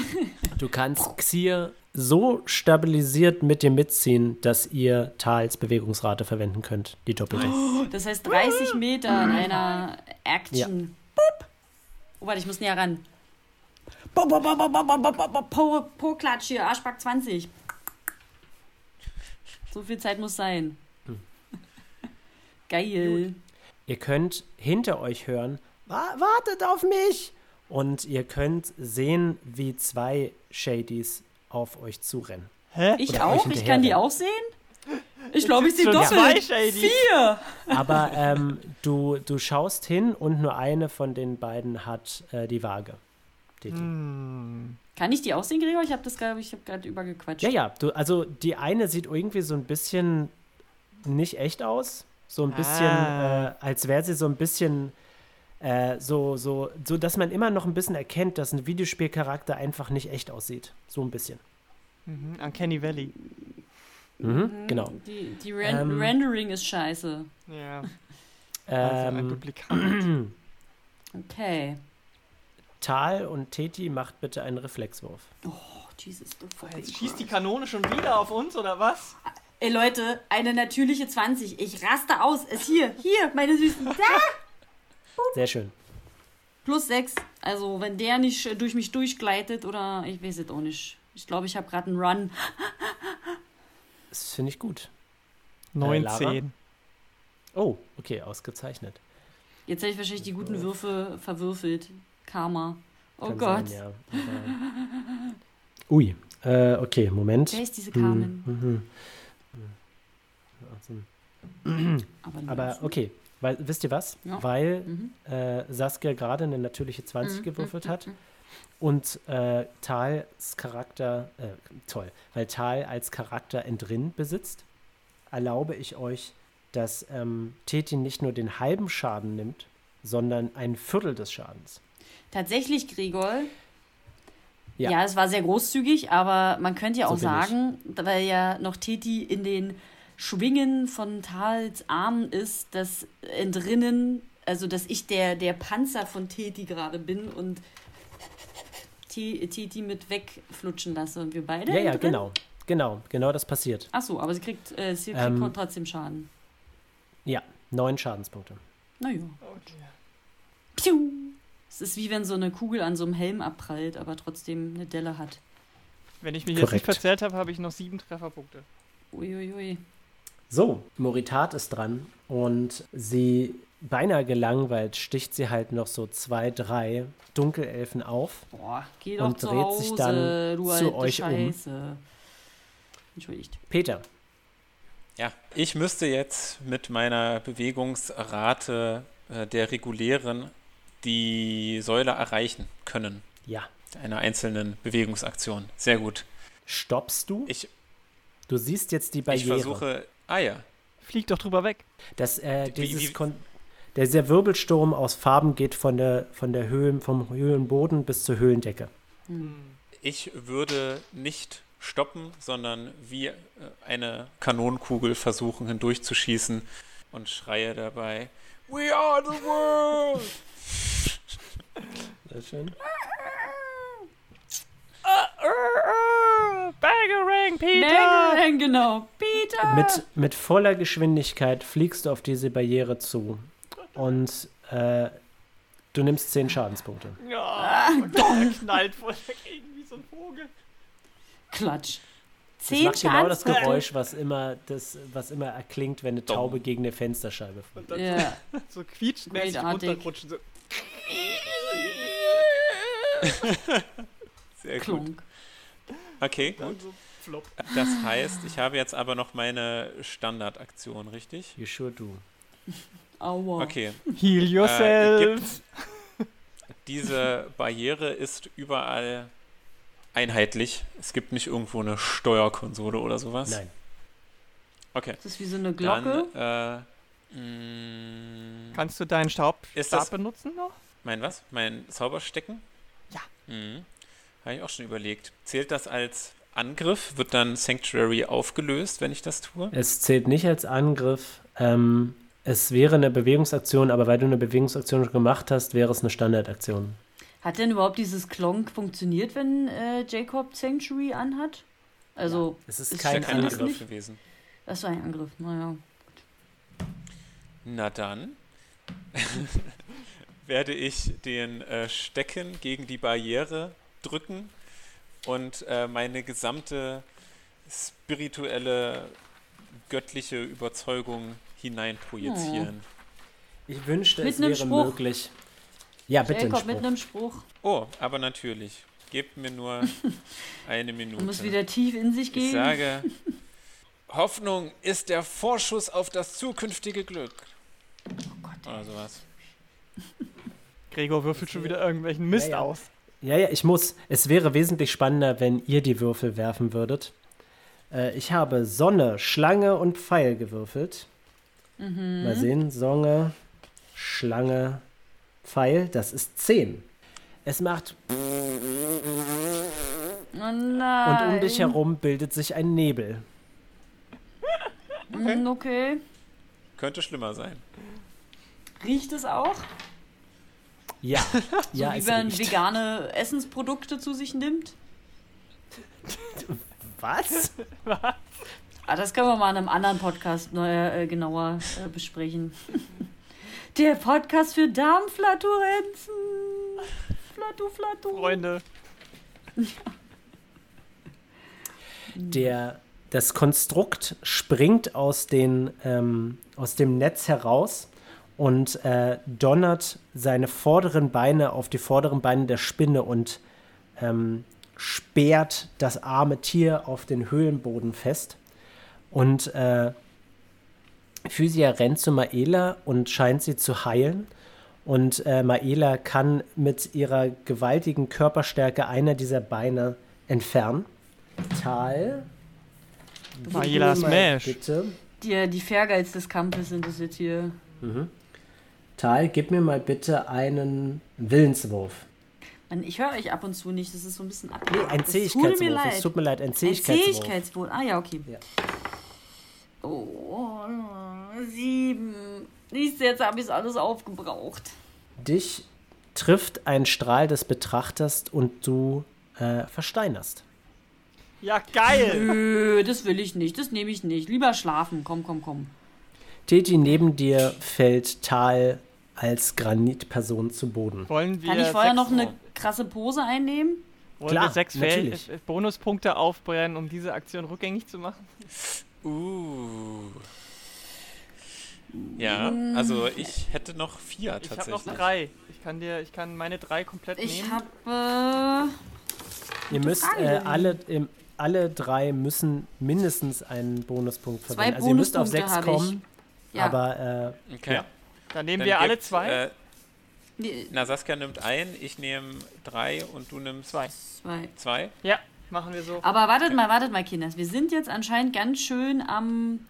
[SPEAKER 2] Du kannst Xier so stabilisiert mit dir mitziehen, dass ihr Tals Bewegungsrate verwenden könnt, die doppelte.
[SPEAKER 4] Das heißt 30 Meter in einer Action. Boop. Oh, warte, ich muss näher ran. Po-Klatsch hier, Arschback 20. So viel Zeit muss sein. Hm. Geil. Gut.
[SPEAKER 2] Ihr könnt hinter euch hören, wartet auf mich! Und ihr könnt sehen, wie zwei Shadys auf euch zurennen.
[SPEAKER 5] Hä?
[SPEAKER 4] Ich
[SPEAKER 2] Oder
[SPEAKER 4] auch? Ich kann die auch sehen? Ich glaube, ich sehe doppelt. Vier.
[SPEAKER 2] Aber ähm, du, du schaust hin und nur eine von den beiden hat äh, die Waage. Titi.
[SPEAKER 5] Hm.
[SPEAKER 4] Kann ich die auch sehen, Gregor? Ich habe das gerade, ich habe gerade übergequatscht.
[SPEAKER 2] Ja, ja, du, also die eine sieht irgendwie so ein bisschen nicht echt aus. So ein bisschen,
[SPEAKER 5] Ah.
[SPEAKER 2] äh, als wäre sie so ein bisschen äh, so, so, so, dass man immer noch ein bisschen erkennt, dass ein Videospielcharakter einfach nicht echt aussieht. So ein bisschen.
[SPEAKER 5] Mhm. Uncanny Valley.
[SPEAKER 2] Mhm, genau.
[SPEAKER 4] Die, die Ren
[SPEAKER 2] Ähm,
[SPEAKER 4] Rendering ist scheiße.
[SPEAKER 5] Ja. Also ein
[SPEAKER 2] Ähm,
[SPEAKER 5] Duplikat.
[SPEAKER 4] Okay.
[SPEAKER 2] Tal und Teti macht bitte einen Reflexwurf.
[SPEAKER 4] Oh, Jesus, du fucking
[SPEAKER 5] Jetzt schießt die. Kanone schon wieder auf uns, oder was?
[SPEAKER 4] Ey, Leute, eine natürliche 20. Ich raste aus. Es hier, hier, meine Süßen. Da.
[SPEAKER 2] Sehr schön.
[SPEAKER 4] Plus 6. Also, wenn der nicht äh, durch mich durchgleitet oder ich weiß es auch nicht. Ich glaube, ich habe gerade einen Run.
[SPEAKER 2] Das finde ich gut.
[SPEAKER 5] 19.
[SPEAKER 2] Oh, okay, ausgezeichnet.
[SPEAKER 4] Jetzt habe ich wahrscheinlich die guten Würfe verwürfelt. Karma. Oh
[SPEAKER 2] Kann
[SPEAKER 4] Gott.
[SPEAKER 2] Sein, ja. Ui, äh, okay, Moment.
[SPEAKER 4] Wer ist diese Carmen?
[SPEAKER 2] Mhm, mhm.
[SPEAKER 4] Aber,
[SPEAKER 2] Aber okay, weil, wisst ihr was?
[SPEAKER 4] Ja.
[SPEAKER 2] Weil
[SPEAKER 4] Mhm.
[SPEAKER 2] äh, Saskia gerade eine natürliche 20
[SPEAKER 4] Mhm,
[SPEAKER 2] gewürfelt
[SPEAKER 4] mhm,
[SPEAKER 2] hat
[SPEAKER 4] mhm.
[SPEAKER 2] und äh, Tals Charakter, äh, toll, weil Tal als Charakter Entrinn besitzt, erlaube ich euch, dass ähm, Teti nicht nur den halben Schaden nimmt, sondern ein Viertel des Schadens.
[SPEAKER 4] Tatsächlich, Gregor.
[SPEAKER 2] Ja.
[SPEAKER 4] Ja. es war sehr großzügig, aber man könnte ja
[SPEAKER 2] So
[SPEAKER 4] auch
[SPEAKER 2] ich.
[SPEAKER 4] sagen, weil ja noch Teti in den Schwingen von Tals Armen ist, dass entrinnen, also dass ich der, der Panzer von Teti gerade bin und T- Titi mit wegflutschen lasse und wir beide.
[SPEAKER 2] Ja, ja,
[SPEAKER 4] drin?
[SPEAKER 2] genau. Genau, genau das passiert.
[SPEAKER 4] Ach so, aber sie kriegt, äh, sie kriegt
[SPEAKER 2] Ähm,
[SPEAKER 4] trotzdem Schaden.
[SPEAKER 2] Ja, neun Schadenspunkte.
[SPEAKER 4] Naja.
[SPEAKER 5] Okay.
[SPEAKER 4] Piu! Es ist wie wenn so eine Kugel an so einem Helm abprallt, aber trotzdem eine Delle hat.
[SPEAKER 5] Wenn ich mich jetzt nicht
[SPEAKER 2] Korrekt.
[SPEAKER 5] verzählt habe, habe ich noch sieben Trefferpunkte.
[SPEAKER 4] Uiuiui.
[SPEAKER 2] So, Moritat ist dran und sie, beinahe gelangweilt, sticht sie halt noch so zwei, drei Dunkelelfen auf.
[SPEAKER 4] Boah, geh doch
[SPEAKER 2] Und
[SPEAKER 4] zu
[SPEAKER 2] dreht
[SPEAKER 4] Hause,
[SPEAKER 2] sich dann
[SPEAKER 4] du
[SPEAKER 2] zu
[SPEAKER 4] alte
[SPEAKER 2] euch um.
[SPEAKER 4] Scheiße. Entschuldigt.
[SPEAKER 2] Peter,
[SPEAKER 1] Ja, ich müsste jetzt mit meiner Bewegungsrate äh, der regulären die Säule erreichen können.
[SPEAKER 2] ja.
[SPEAKER 1] Einer einzelnen Bewegungsaktion. Sehr gut.
[SPEAKER 2] Stoppst du?
[SPEAKER 1] Ich,
[SPEAKER 2] Du siehst jetzt die
[SPEAKER 1] ich
[SPEAKER 2] Barriere.
[SPEAKER 1] versuche. Ah ja.
[SPEAKER 5] Flieg doch drüber weg.
[SPEAKER 2] Das, äh,
[SPEAKER 1] Wie-
[SPEAKER 2] dieses
[SPEAKER 1] wie-
[SPEAKER 2] Kon der dieser Wirbelsturm aus Farben geht von der, von der Höhen, vom Höhlenboden bis zur Höhlendecke.
[SPEAKER 1] Ich würde nicht stoppen, sondern wie äh, eine Kanonenkugel versuchen hindurchzuschießen und schreie dabei: We are the world!
[SPEAKER 2] Sehr schön.
[SPEAKER 5] Bangerang, Peter!
[SPEAKER 4] Bang, genau. Peter!
[SPEAKER 2] Mit, mit voller Geschwindigkeit fliegst du auf diese Barriere zu und äh, du nimmst 10 Schadenspunkte.
[SPEAKER 5] Ja, er knallt voll dagegen wie so ein Vogel.
[SPEAKER 4] Klatsch.
[SPEAKER 2] Das
[SPEAKER 4] Zehn
[SPEAKER 2] macht genau das. Geräusch, was immer, das, was immer erklingt, wenn eine. Taube gegen eine Fensterscheibe
[SPEAKER 5] Und
[SPEAKER 2] fliegt.
[SPEAKER 5] dann
[SPEAKER 4] Ja.
[SPEAKER 5] so, so quietschmäßig runterrutschen. So.
[SPEAKER 1] Sehr gut.
[SPEAKER 4] Klunk.
[SPEAKER 1] Okay, gut.
[SPEAKER 5] So flop.
[SPEAKER 1] Das heißt, ich habe jetzt aber noch meine Standardaktion, richtig?
[SPEAKER 2] You sure do.
[SPEAKER 4] Aua.
[SPEAKER 1] Okay.
[SPEAKER 5] Heal
[SPEAKER 1] Äh,
[SPEAKER 5] yourself.
[SPEAKER 1] gibt- Diese Barriere ist überall einheitlich. Es gibt nicht irgendwo eine Steuerkonsole oder sowas.
[SPEAKER 2] Nein.
[SPEAKER 1] Okay.
[SPEAKER 4] Das ist wie so eine Glocke.
[SPEAKER 1] Dann, äh, mh,
[SPEAKER 5] Kannst du deinen Staub
[SPEAKER 1] Ist
[SPEAKER 5] Stab
[SPEAKER 1] das-
[SPEAKER 5] benutzen noch?
[SPEAKER 1] Mein was? Mein Zauberstecken?
[SPEAKER 5] Ja.
[SPEAKER 1] Mhm. Habe ich auch schon überlegt. Zählt das als Angriff? Wird dann Sanctuary aufgelöst, wenn ich das tue?
[SPEAKER 2] Es zählt nicht als Angriff. Ähm, es wäre eine Bewegungsaktion, aber weil du eine Bewegungsaktion schon gemacht hast, wäre es eine Standardaktion.
[SPEAKER 4] Hat denn überhaupt dieses Klonk funktioniert, wenn äh, Jacob Sanctuary anhat? Also,
[SPEAKER 2] Es ist
[SPEAKER 4] Ist
[SPEAKER 1] ja
[SPEAKER 2] kein
[SPEAKER 4] das
[SPEAKER 1] kein.
[SPEAKER 2] Angriff
[SPEAKER 1] gewesen.
[SPEAKER 4] das war ein Angriff. Naja.
[SPEAKER 1] Na dann werde ich den äh, Stecken gegen die Barriere drücken und äh, meine gesamte spirituelle, göttliche Überzeugung hineinprojizieren.
[SPEAKER 2] Ich wünschte,
[SPEAKER 4] Mit
[SPEAKER 2] es
[SPEAKER 4] einem
[SPEAKER 2] wäre
[SPEAKER 4] Spruch.
[SPEAKER 2] möglich. Ja, bitte
[SPEAKER 4] Jacob mit
[SPEAKER 2] Spruch.
[SPEAKER 4] einem Spruch.
[SPEAKER 1] Oh, aber natürlich. Gebt mir nur eine Minute.
[SPEAKER 4] Man muss wieder tief in sich
[SPEAKER 1] ich
[SPEAKER 4] gehen.
[SPEAKER 1] sage, Hoffnung ist der Vorschuss auf das zukünftige Glück.
[SPEAKER 4] oh Gott.
[SPEAKER 1] Oder sowas.
[SPEAKER 5] Gregor würfelt schon wieder irgendwelchen Mist
[SPEAKER 2] Ja, ja.
[SPEAKER 5] aus.
[SPEAKER 2] Ja, ja, ich muss. Es wäre wesentlich spannender, wenn ihr die Würfel werfen würdet. Äh, ich habe Sonne, Schlange und Pfeil gewürfelt.
[SPEAKER 4] Mhm.
[SPEAKER 2] Mal sehen. Sonne, Schlange, Pfeil. Das ist 10. Es macht
[SPEAKER 4] Oh nein.
[SPEAKER 2] und um dich herum bildet sich ein Nebel.
[SPEAKER 1] Okay.
[SPEAKER 4] Okay.
[SPEAKER 1] Könnte schlimmer sein.
[SPEAKER 4] Riecht es auch?
[SPEAKER 2] Ja,
[SPEAKER 4] So
[SPEAKER 2] ja,
[SPEAKER 4] wie
[SPEAKER 2] es
[SPEAKER 4] man
[SPEAKER 2] riecht.
[SPEAKER 4] vegane Essensprodukte zu sich nimmt?
[SPEAKER 2] Was?
[SPEAKER 4] Ah, das können wir mal in einem anderen Podcast neu, äh, genauer äh, besprechen. Der Podcast für Darmflatulenzen. Flatu, flatu.
[SPEAKER 5] Freunde.
[SPEAKER 2] Der, das Konstrukt springt aus, den, ähm, aus dem Netz heraus und äh, donnert seine vorderen Beine auf die vorderen Beine der Spinne und ähm, sperrt das arme Tier auf den Höhlenboden fest. Und äh, Physia rennt zu Maela und scheint sie zu heilen. Und äh, Maela kann mit ihrer gewaltigen Körperstärke einer dieser Beine entfernen. Tal.
[SPEAKER 5] Maela Smash.
[SPEAKER 2] Bitte.
[SPEAKER 4] Die, die Fairguides des Kampfes sind es jetzt hier.
[SPEAKER 2] Tal, gib mir mal bitte einen Willenswurf.
[SPEAKER 4] Ich höre euch ab und zu nicht. Das ist so ein bisschen ab.
[SPEAKER 2] Nee, ein Zähigkeitswurf. Es tut mir leid, ein
[SPEAKER 4] Ein
[SPEAKER 2] Zähigkeitswurf.
[SPEAKER 4] Zähigkeitswurf. Ah ja, okay.
[SPEAKER 2] Ja.
[SPEAKER 4] Oh, sieben. Siehst du, jetzt habe ich es alles aufgebraucht.
[SPEAKER 2] Dich trifft ein Strahl des Betrachters und du äh, versteinerst.
[SPEAKER 5] Ja, geil!
[SPEAKER 4] Nö, das will ich nicht. Das nehme ich nicht. Lieber schlafen. Komm, komm, komm.
[SPEAKER 2] Teti, neben dir fällt Tal als Granitperson zu Boden.
[SPEAKER 5] Wollen wir
[SPEAKER 4] Kann ich vorher noch eine krasse Pose einnehmen?
[SPEAKER 5] wollen
[SPEAKER 2] Klar,
[SPEAKER 5] wir sechs
[SPEAKER 2] natürlich.
[SPEAKER 5] Fel- äh, Bonuspunkte aufbrennen, um diese Aktion rückgängig zu machen?
[SPEAKER 1] Uh. Ja, also ich hätte noch vier
[SPEAKER 5] Ich habe
[SPEAKER 1] tatsächlich.
[SPEAKER 5] noch drei. Ich kann dir, ich kann meine drei komplett
[SPEAKER 4] Ich
[SPEAKER 5] nehmen.
[SPEAKER 4] habe.
[SPEAKER 2] Ihr
[SPEAKER 4] Gute
[SPEAKER 2] müsst äh, alle, im, alle drei müssen mindestens einen Bonuspunkt
[SPEAKER 4] Zwei
[SPEAKER 2] verwenden. Also ihr müsst auf sechs
[SPEAKER 4] ich.
[SPEAKER 2] kommen,
[SPEAKER 4] Äh, ja.
[SPEAKER 2] aber äh,
[SPEAKER 1] Okay.
[SPEAKER 2] Ja.
[SPEAKER 5] Dann nehmen
[SPEAKER 1] Dann
[SPEAKER 5] wir alle zwei.
[SPEAKER 1] Äh, na, Saskia nimmt ein, ich nehme drei und du nimmst
[SPEAKER 5] Zwei.
[SPEAKER 4] zwei.
[SPEAKER 1] zwei.
[SPEAKER 5] Ja, machen wir so.
[SPEAKER 4] Aber wartet mal, wartet mal, Kinders. Wir sind jetzt anscheinend ganz schön am,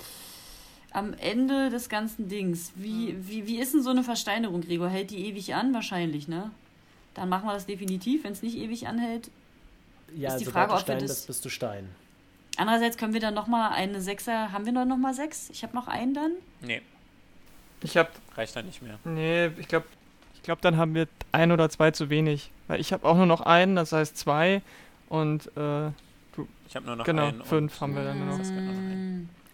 [SPEAKER 4] am Ende des ganzen Dings. Wie,
[SPEAKER 2] Hm.
[SPEAKER 4] wie, wie ist denn so eine Versteinerung, Gregor? Hält die ewig an? Wahrscheinlich, ne? Dann machen wir das definitiv. Wenn es nicht ewig anhält.
[SPEAKER 2] ja,
[SPEAKER 4] Ist die
[SPEAKER 2] sobald
[SPEAKER 4] Frage, ob wir
[SPEAKER 2] Stein
[SPEAKER 4] das-
[SPEAKER 2] bist, bist du Stein.
[SPEAKER 4] Andererseits können wir dann nochmal eine Sechser. Haben wir noch nochmal sechs? Ich habe noch einen dann.
[SPEAKER 1] Nee,
[SPEAKER 5] Ich habe,
[SPEAKER 1] reicht dann nicht mehr.
[SPEAKER 5] nee, ich glaube, ich glaube, dann haben wir ein oder zwei zu wenig. Weil ich habe auch nur noch einen, das heißt zwei. Und äh,
[SPEAKER 1] Ich habe nur noch
[SPEAKER 5] genau,
[SPEAKER 1] einen.
[SPEAKER 5] fünf haben wir dann nur noch.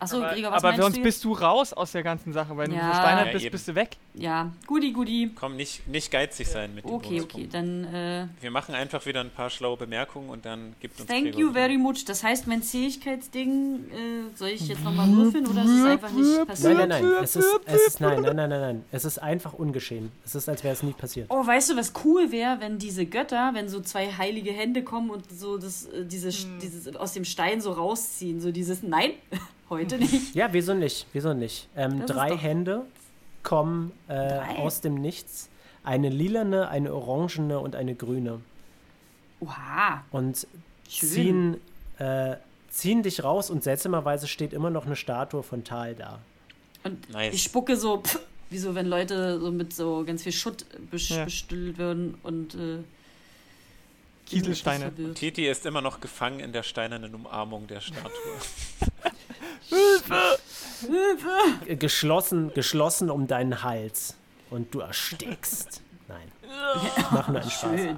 [SPEAKER 4] Achso,
[SPEAKER 5] aber
[SPEAKER 4] Gregor, was
[SPEAKER 5] aber
[SPEAKER 4] meinst
[SPEAKER 5] sonst
[SPEAKER 4] du
[SPEAKER 5] bist du raus aus der ganzen Sache, weil
[SPEAKER 4] Ja.
[SPEAKER 5] du versteinert
[SPEAKER 1] Ja,
[SPEAKER 5] bist,
[SPEAKER 1] eben.
[SPEAKER 5] bist du weg.
[SPEAKER 4] Ja, guti, guti.
[SPEAKER 1] Komm, nicht, nicht geizig sein mit dem
[SPEAKER 4] Okay, okay. Dann äh,
[SPEAKER 1] Wir machen einfach wieder ein paar schlaue Bemerkungen und dann gibt uns
[SPEAKER 4] thank
[SPEAKER 1] Gregor
[SPEAKER 4] you very much. Das heißt, mein Zähigkeitsding, äh, soll ich jetzt nochmal würfeln oder ist es einfach nicht passiert?
[SPEAKER 2] Nein, nein, nein. Es ist, es ist, nein, nein, nein, nein, nein. Es ist einfach ungeschehen. Es ist, als wäre es nie passiert.
[SPEAKER 4] Oh, weißt du, was cool wäre, wenn diese Götter, wenn so zwei heilige Hände kommen und so das, äh, diese,
[SPEAKER 5] Hm.
[SPEAKER 4] dieses aus dem Stein so rausziehen, so dieses Nein, heute nicht.
[SPEAKER 2] Ja, wieso nicht? Wieso nicht? Ähm, drei Hände kommen äh,
[SPEAKER 4] Drei?
[SPEAKER 2] aus dem Nichts. Eine lilane, eine orangene und eine grüne.
[SPEAKER 4] Oha,
[SPEAKER 2] Und
[SPEAKER 4] schön.
[SPEAKER 2] ziehen, äh, ziehen dich raus und seltsamerweise steht immer noch eine Statue von Tal da.
[SPEAKER 4] Und
[SPEAKER 1] Nice.
[SPEAKER 4] ich spucke so, pff, wie so, wenn Leute so mit so ganz viel Schutt besch
[SPEAKER 5] Ja.
[SPEAKER 4] bestüllt werden und äh,
[SPEAKER 5] Kieselsteine.
[SPEAKER 1] Titi ist immer noch gefangen in der steinernen Umarmung der Statue.
[SPEAKER 2] Äh, Geschlossen, geschlossen um deinen Hals. Und du erstickst. Nein. Mach nur einen Spaß.
[SPEAKER 4] Schön.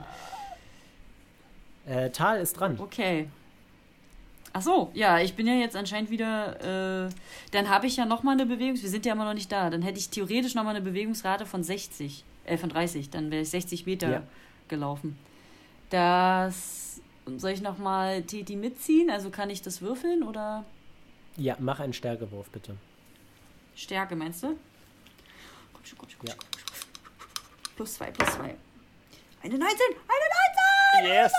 [SPEAKER 2] Äh, Tal ist dran.
[SPEAKER 4] Okay. Ach so, ja, ich bin ja jetzt anscheinend wieder. Äh, dann habe ich ja noch mal eine Bewegungs. Wir sind ja immer noch nicht da. Dann hätte ich theoretisch noch mal eine Bewegungsrate von 60, äh, von 30. Dann wäre ich 60 Meter
[SPEAKER 2] Ja.
[SPEAKER 4] gelaufen. Das soll ich noch mal Teti mitziehen? Also kann ich das würfeln oder
[SPEAKER 2] Ja, mach einen Stärkewurf, bitte.
[SPEAKER 4] Stärke meinst du? Komm schon, komm schon, komm schon. Plus zwei, plus zwei. Eine 19! Eine 19!
[SPEAKER 5] Yes!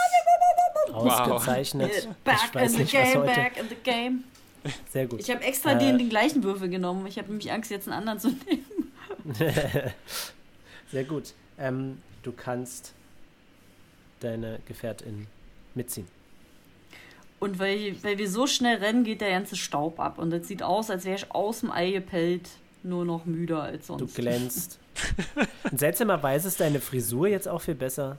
[SPEAKER 2] Ausgezeichnet.
[SPEAKER 4] Back
[SPEAKER 2] Ich weiß
[SPEAKER 4] in the
[SPEAKER 2] nicht, was
[SPEAKER 4] game,
[SPEAKER 2] heute.
[SPEAKER 4] back in the game.
[SPEAKER 2] Sehr gut.
[SPEAKER 4] Ich habe extra
[SPEAKER 2] Äh,
[SPEAKER 4] den, den gleichen Würfel genommen. Ich habe nämlich Angst, jetzt einen anderen zu nehmen.
[SPEAKER 2] Sehr gut. Ähm, du kannst deine Gefährtin mitziehen.
[SPEAKER 4] Und weil, weil wir so schnell rennen, geht der ganze Staub ab. Und das sieht aus, als wäre ich aus dem Ei gepellt, nur noch müder als
[SPEAKER 2] Du
[SPEAKER 4] sonst.
[SPEAKER 2] glänzt. Und seltsamerweise ist deine Frisur jetzt auch viel besser.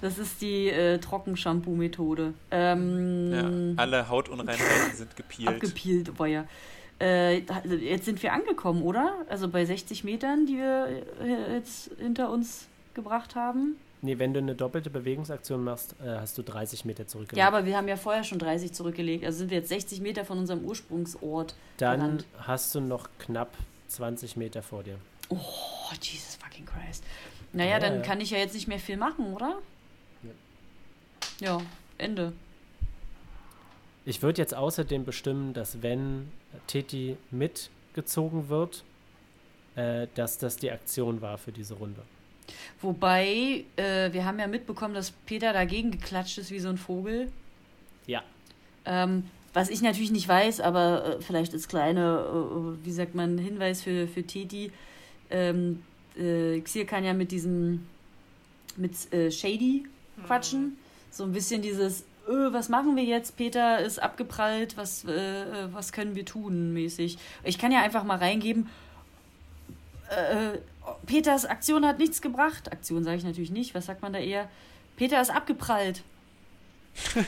[SPEAKER 4] Das ist die äh, Trockenshampoo-Methode. Ähm,
[SPEAKER 1] Ja, alle Hautunreinheiten sind gepielt.
[SPEAKER 4] abgepielt, war ja. Äh, da- jetzt sind wir angekommen, oder? Also bei 60 Metern, die wir äh, jetzt hinter uns gebracht haben.
[SPEAKER 2] Nee, wenn du eine doppelte Bewegungsaktion machst, äh, hast du 30 Meter zurückgelegt.
[SPEAKER 4] Ja, aber wir haben ja vorher schon 30 zurückgelegt. Also sind wir jetzt 60 Meter von unserem Ursprungsort.
[SPEAKER 2] Dann
[SPEAKER 4] gerannt.
[SPEAKER 2] hast du noch knapp 20 Meter vor dir.
[SPEAKER 4] Oh, Jesus fucking Christ. Naja,
[SPEAKER 2] Ja,
[SPEAKER 4] dann
[SPEAKER 2] ja.
[SPEAKER 4] kann ich ja jetzt nicht mehr viel machen, oder? Ja, Ende.
[SPEAKER 2] Ich würde jetzt außerdem bestimmen, dass wenn Titi mitgezogen wird, äh, dass das die Aktion war für diese Runde.
[SPEAKER 4] Wobei, äh, wir haben ja mitbekommen, dass Peter dagegen geklatscht ist wie so ein Vogel.
[SPEAKER 2] Ja.
[SPEAKER 4] Ähm, was ich natürlich nicht weiß, aber äh, vielleicht als kleine, äh, wie sagt man, Hinweis für, für Teti. Ähm, äh, Xir kann ja mit diesem, mit äh, Shady quatschen. So ein bisschen dieses, äh, was machen wir jetzt? Peter ist abgeprallt, was, äh, was können wir tun, mäßig. Ich kann ja einfach mal reingeben, äh, Peters Aktion hat nichts gebracht. Aktion sage ich natürlich nicht. Was sagt man da eher? Peter ist abgeprallt.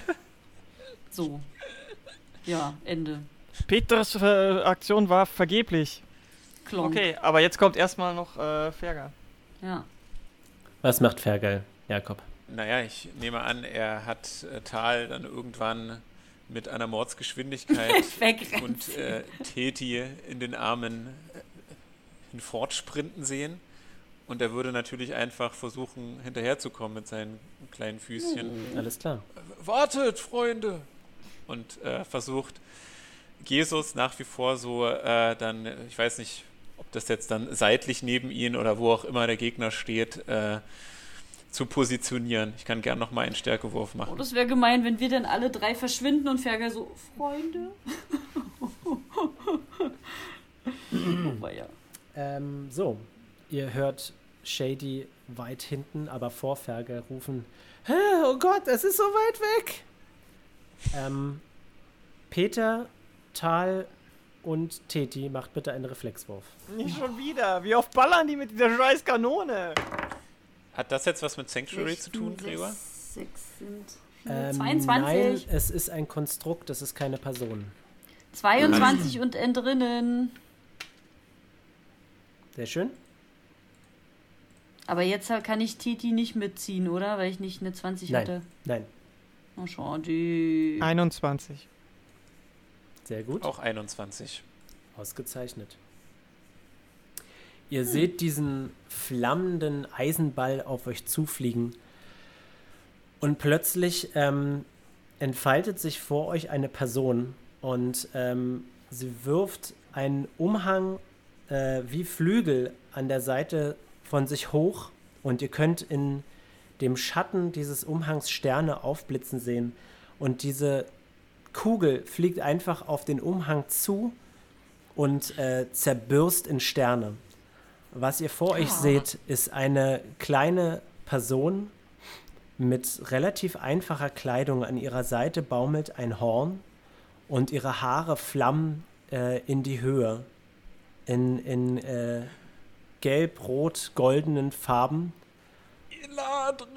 [SPEAKER 4] so. Ja, Ende.
[SPEAKER 5] Peters äh, Aktion war vergeblich.
[SPEAKER 4] Klonk.
[SPEAKER 5] Okay, aber jetzt kommt erstmal noch äh, Ferger.
[SPEAKER 4] Ja.
[SPEAKER 2] Was macht Fergal, Jakob?
[SPEAKER 1] Naja, ich nehme an, er hat äh, Tal dann irgendwann mit einer Mordsgeschwindigkeit und äh, Teti in den Armen äh, hinfortsprinten sehen. Und er würde natürlich einfach versuchen, hinterherzukommen mit seinen kleinen Füßchen.
[SPEAKER 2] Alles klar.
[SPEAKER 1] Wartet, Freunde! Und äh, versucht Jesus nach wie vor so äh, dann, ich weiß nicht, ob das jetzt dann seitlich neben ihn oder wo auch immer der Gegner steht, äh, zu positionieren. Ich kann gern nochmal einen Stärkewurf
[SPEAKER 4] Oh,
[SPEAKER 1] machen.
[SPEAKER 4] das wäre gemein, wenn wir dann alle drei verschwinden und Fergal so, Freunde. oh, weia.
[SPEAKER 2] Ähm, so, ihr hört Shady weit hinten, aber vor rufen: "Hä, Oh Gott, es ist so weit weg! Ähm, Peter, Tal und Teti, macht bitte einen Reflexwurf.
[SPEAKER 5] Nicht schon wieder. Wie oft ballern die mit dieser scheiß Kanone?
[SPEAKER 1] Hat das jetzt was mit Sanctuary zu tun, Gregor?
[SPEAKER 4] 6 sind vier,
[SPEAKER 2] Ähm,
[SPEAKER 4] 22.
[SPEAKER 2] Nein, es ist ein Konstrukt, es ist keine Person.
[SPEAKER 4] 22 und entrinnen.
[SPEAKER 2] Sehr schön.
[SPEAKER 4] Aber jetzt kann ich Titi nicht mitziehen, oder? Weil ich nicht eine 20
[SPEAKER 2] Nein.
[SPEAKER 4] hatte.
[SPEAKER 2] Nein,
[SPEAKER 4] Oh, schade.
[SPEAKER 5] 21.
[SPEAKER 2] sehr gut.
[SPEAKER 1] Auch 21.
[SPEAKER 2] Ausgezeichnet. Ihr seht diesen flammenden Eisenball auf euch zufliegen und plötzlich ähm, entfaltet sich vor euch eine Person und ähm, sie wirft einen Umhang äh, wie Flügel an der Seite von sich hoch und ihr könnt in dem Schatten dieses Umhangs Sterne aufblitzen sehen und diese Kugel fliegt einfach auf den Umhang zu und äh, zerbürst in Sterne. Was ihr vor euch seht, ist eine kleine Person mit relativ einfacher Kleidung. An ihrer Seite baumelt ein Horn und ihre Haare flammen äh, in die Höhe. In, in äh, gelb, rot, goldenen Farben.
[SPEAKER 1] Eladrin!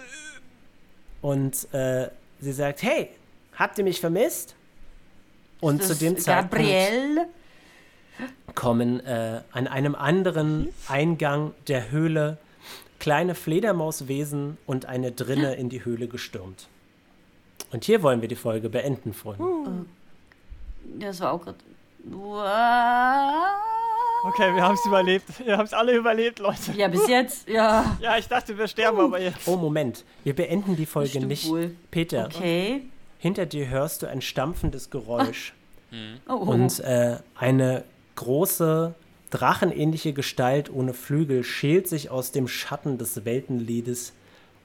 [SPEAKER 2] Und äh, sie sagt, hey, habt ihr mich vermisst? Und zu dem Zeitpunkt
[SPEAKER 4] Gabrielle.
[SPEAKER 2] kommen äh, an einem anderen Eingang der Höhle kleine Fledermauswesen und eine Drinne in die Höhle gestürmt. Und hier wollen wir die Folge beenden, Freunde.
[SPEAKER 4] Das war auch gerade.
[SPEAKER 5] Okay, wir haben es überlebt. Wir haben es alle überlebt, Leute.
[SPEAKER 4] Ja, bis jetzt, ja.
[SPEAKER 5] Ja, ich dachte, wir sterben aber jetzt.
[SPEAKER 2] Oh, Moment. Wir beenden die Folge nicht.
[SPEAKER 4] wohl.
[SPEAKER 2] Peter,
[SPEAKER 4] Okay.
[SPEAKER 2] hinter dir hörst du ein stampfendes Geräusch.
[SPEAKER 4] Oh, oh.
[SPEAKER 2] Und äh, eine große, drachenähnliche Gestalt ohne Flügel schält sich aus dem Schatten des Weltenliedes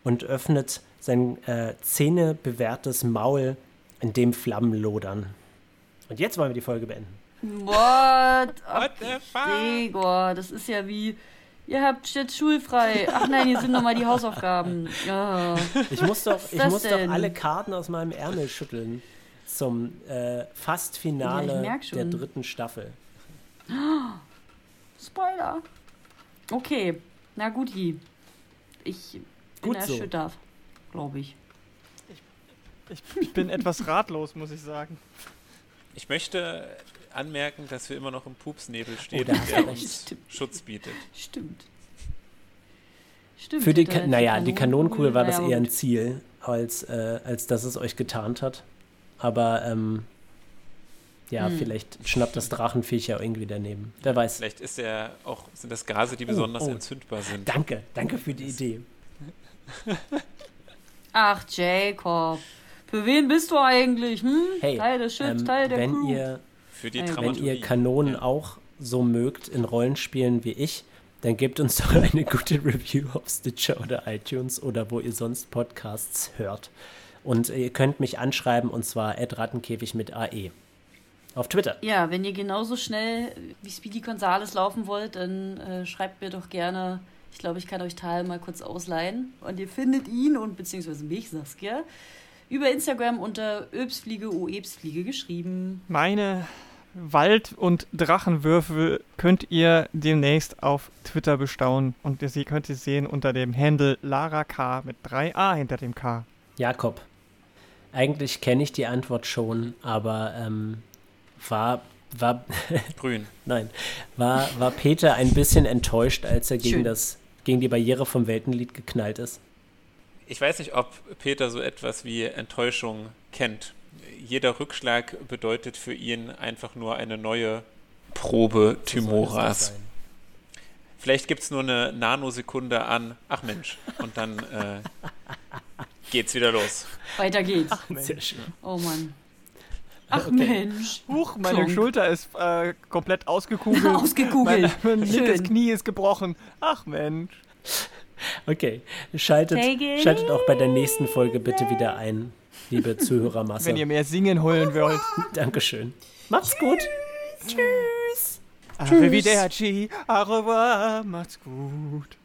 [SPEAKER 2] und öffnet sein äh, zähnebewehrtes Maul, in dem Flammen lodern. Und jetzt wollen wir die Folge beenden.
[SPEAKER 4] What?
[SPEAKER 1] What the fuck?
[SPEAKER 4] Gregor, das ist ja wie. Ihr habt jetzt schulfrei. Ach nein, hier sind nochmal die Hausaufgaben. Ja.
[SPEAKER 2] Ich muss doch, ich muss doch alle Karten aus meinem Ärmel schütteln zum äh, fast
[SPEAKER 4] Ja,
[SPEAKER 2] der dritten Staffel.
[SPEAKER 4] Spoiler. Okay, na guti. Ich bin
[SPEAKER 2] Gut so.
[SPEAKER 4] erschüttert, glaube ich.
[SPEAKER 5] Ich, ich bin etwas ratlos, muss ich sagen.
[SPEAKER 1] Ich möchte anmerken, dass wir immer noch im Pupsnebel stehen,
[SPEAKER 2] Oh,
[SPEAKER 1] der
[SPEAKER 2] recht.
[SPEAKER 1] uns
[SPEAKER 4] Stimmt.
[SPEAKER 1] Schutz bietet.
[SPEAKER 4] Stimmt. Stimmt.
[SPEAKER 2] Für die, Ka naja, die Kanonenkugel war das eher ein. Ziel, als, äh, als dass es euch getarnt hat. Aber ähm, ja,
[SPEAKER 4] Hm.
[SPEAKER 2] vielleicht schnappt das Drachenviech ja irgendwie daneben. Wer weiß.
[SPEAKER 1] Vielleicht ist er auch, sind das Gase, die besonders
[SPEAKER 2] oh.
[SPEAKER 1] entzündbar sind.
[SPEAKER 2] Danke, danke für die Idee.
[SPEAKER 4] Ach, Jacob. Für wen bist du eigentlich? Hm?
[SPEAKER 2] Hey,
[SPEAKER 4] Teil des Schiffs,
[SPEAKER 2] ähm,
[SPEAKER 4] Teil der
[SPEAKER 2] wenn
[SPEAKER 4] Crew.
[SPEAKER 2] ihr
[SPEAKER 1] Für die
[SPEAKER 4] Wenn ihr
[SPEAKER 2] Wenn ihr Kanonen auch so mögt in Rollenspielen wie ich, dann gebt uns doch eine gute Review auf Stitcher oder iTunes oder wo ihr sonst Podcasts hört. Und ihr könnt mich anschreiben und zwar rattenkäfig mit AE. Auf Twitter.
[SPEAKER 4] Ja, wenn ihr genauso schnell wie Speedy Gonzales laufen wollt, dann äh, schreibt mir doch gerne. Ich glaube, ich kann euch Tal mal kurz ausleihen. Und ihr findet ihn und beziehungsweise mich, Saskia, über Instagram unter Öbsfliege, Oebsfliege geschrieben.
[SPEAKER 5] Meine Wald- und Drachenwürfel könnt ihr demnächst auf Twitter bestaunen. Und ihr sie- könnt sie sehen unter dem Handle Lara K mit 3a hinter dem K.
[SPEAKER 2] Jakob, eigentlich kenne ich die Antwort schon, aber ähm, war, war,
[SPEAKER 1] Grün.
[SPEAKER 2] nein, war, war Peter ein bisschen enttäuscht, als er gegen
[SPEAKER 4] Schön.
[SPEAKER 2] das gegen die Barriere vom Weltenlied geknallt ist.
[SPEAKER 1] Ich weiß nicht, ob Peter so etwas wie Enttäuschung kennt. Jeder Rückschlag bedeutet für ihn einfach nur eine neue Probe Timoras. Vielleicht gibt es nur eine Nanosekunde an, ach Mensch, und dann äh, geht's wieder los.
[SPEAKER 4] Weiter geht's.
[SPEAKER 2] Sehr schön.
[SPEAKER 4] Oh Mann. Ach
[SPEAKER 2] Okay.
[SPEAKER 4] Mensch.
[SPEAKER 5] Huch, meine
[SPEAKER 4] Klonk.
[SPEAKER 5] Schulter ist äh, komplett ausgekugelt.
[SPEAKER 4] Ausgekugelt.
[SPEAKER 5] Mein, mein linkes. Knie ist gebrochen. Ach Mensch.
[SPEAKER 2] Okay, schaltet, schaltet auch bei der nächsten Folge bitte wieder ein, liebe Zuhörermasse.
[SPEAKER 5] Wenn ihr mehr singen holen wollt.
[SPEAKER 2] Dankeschön. Macht's gut. Tschüss.
[SPEAKER 5] Arrivederci, au revoir, macht's gut.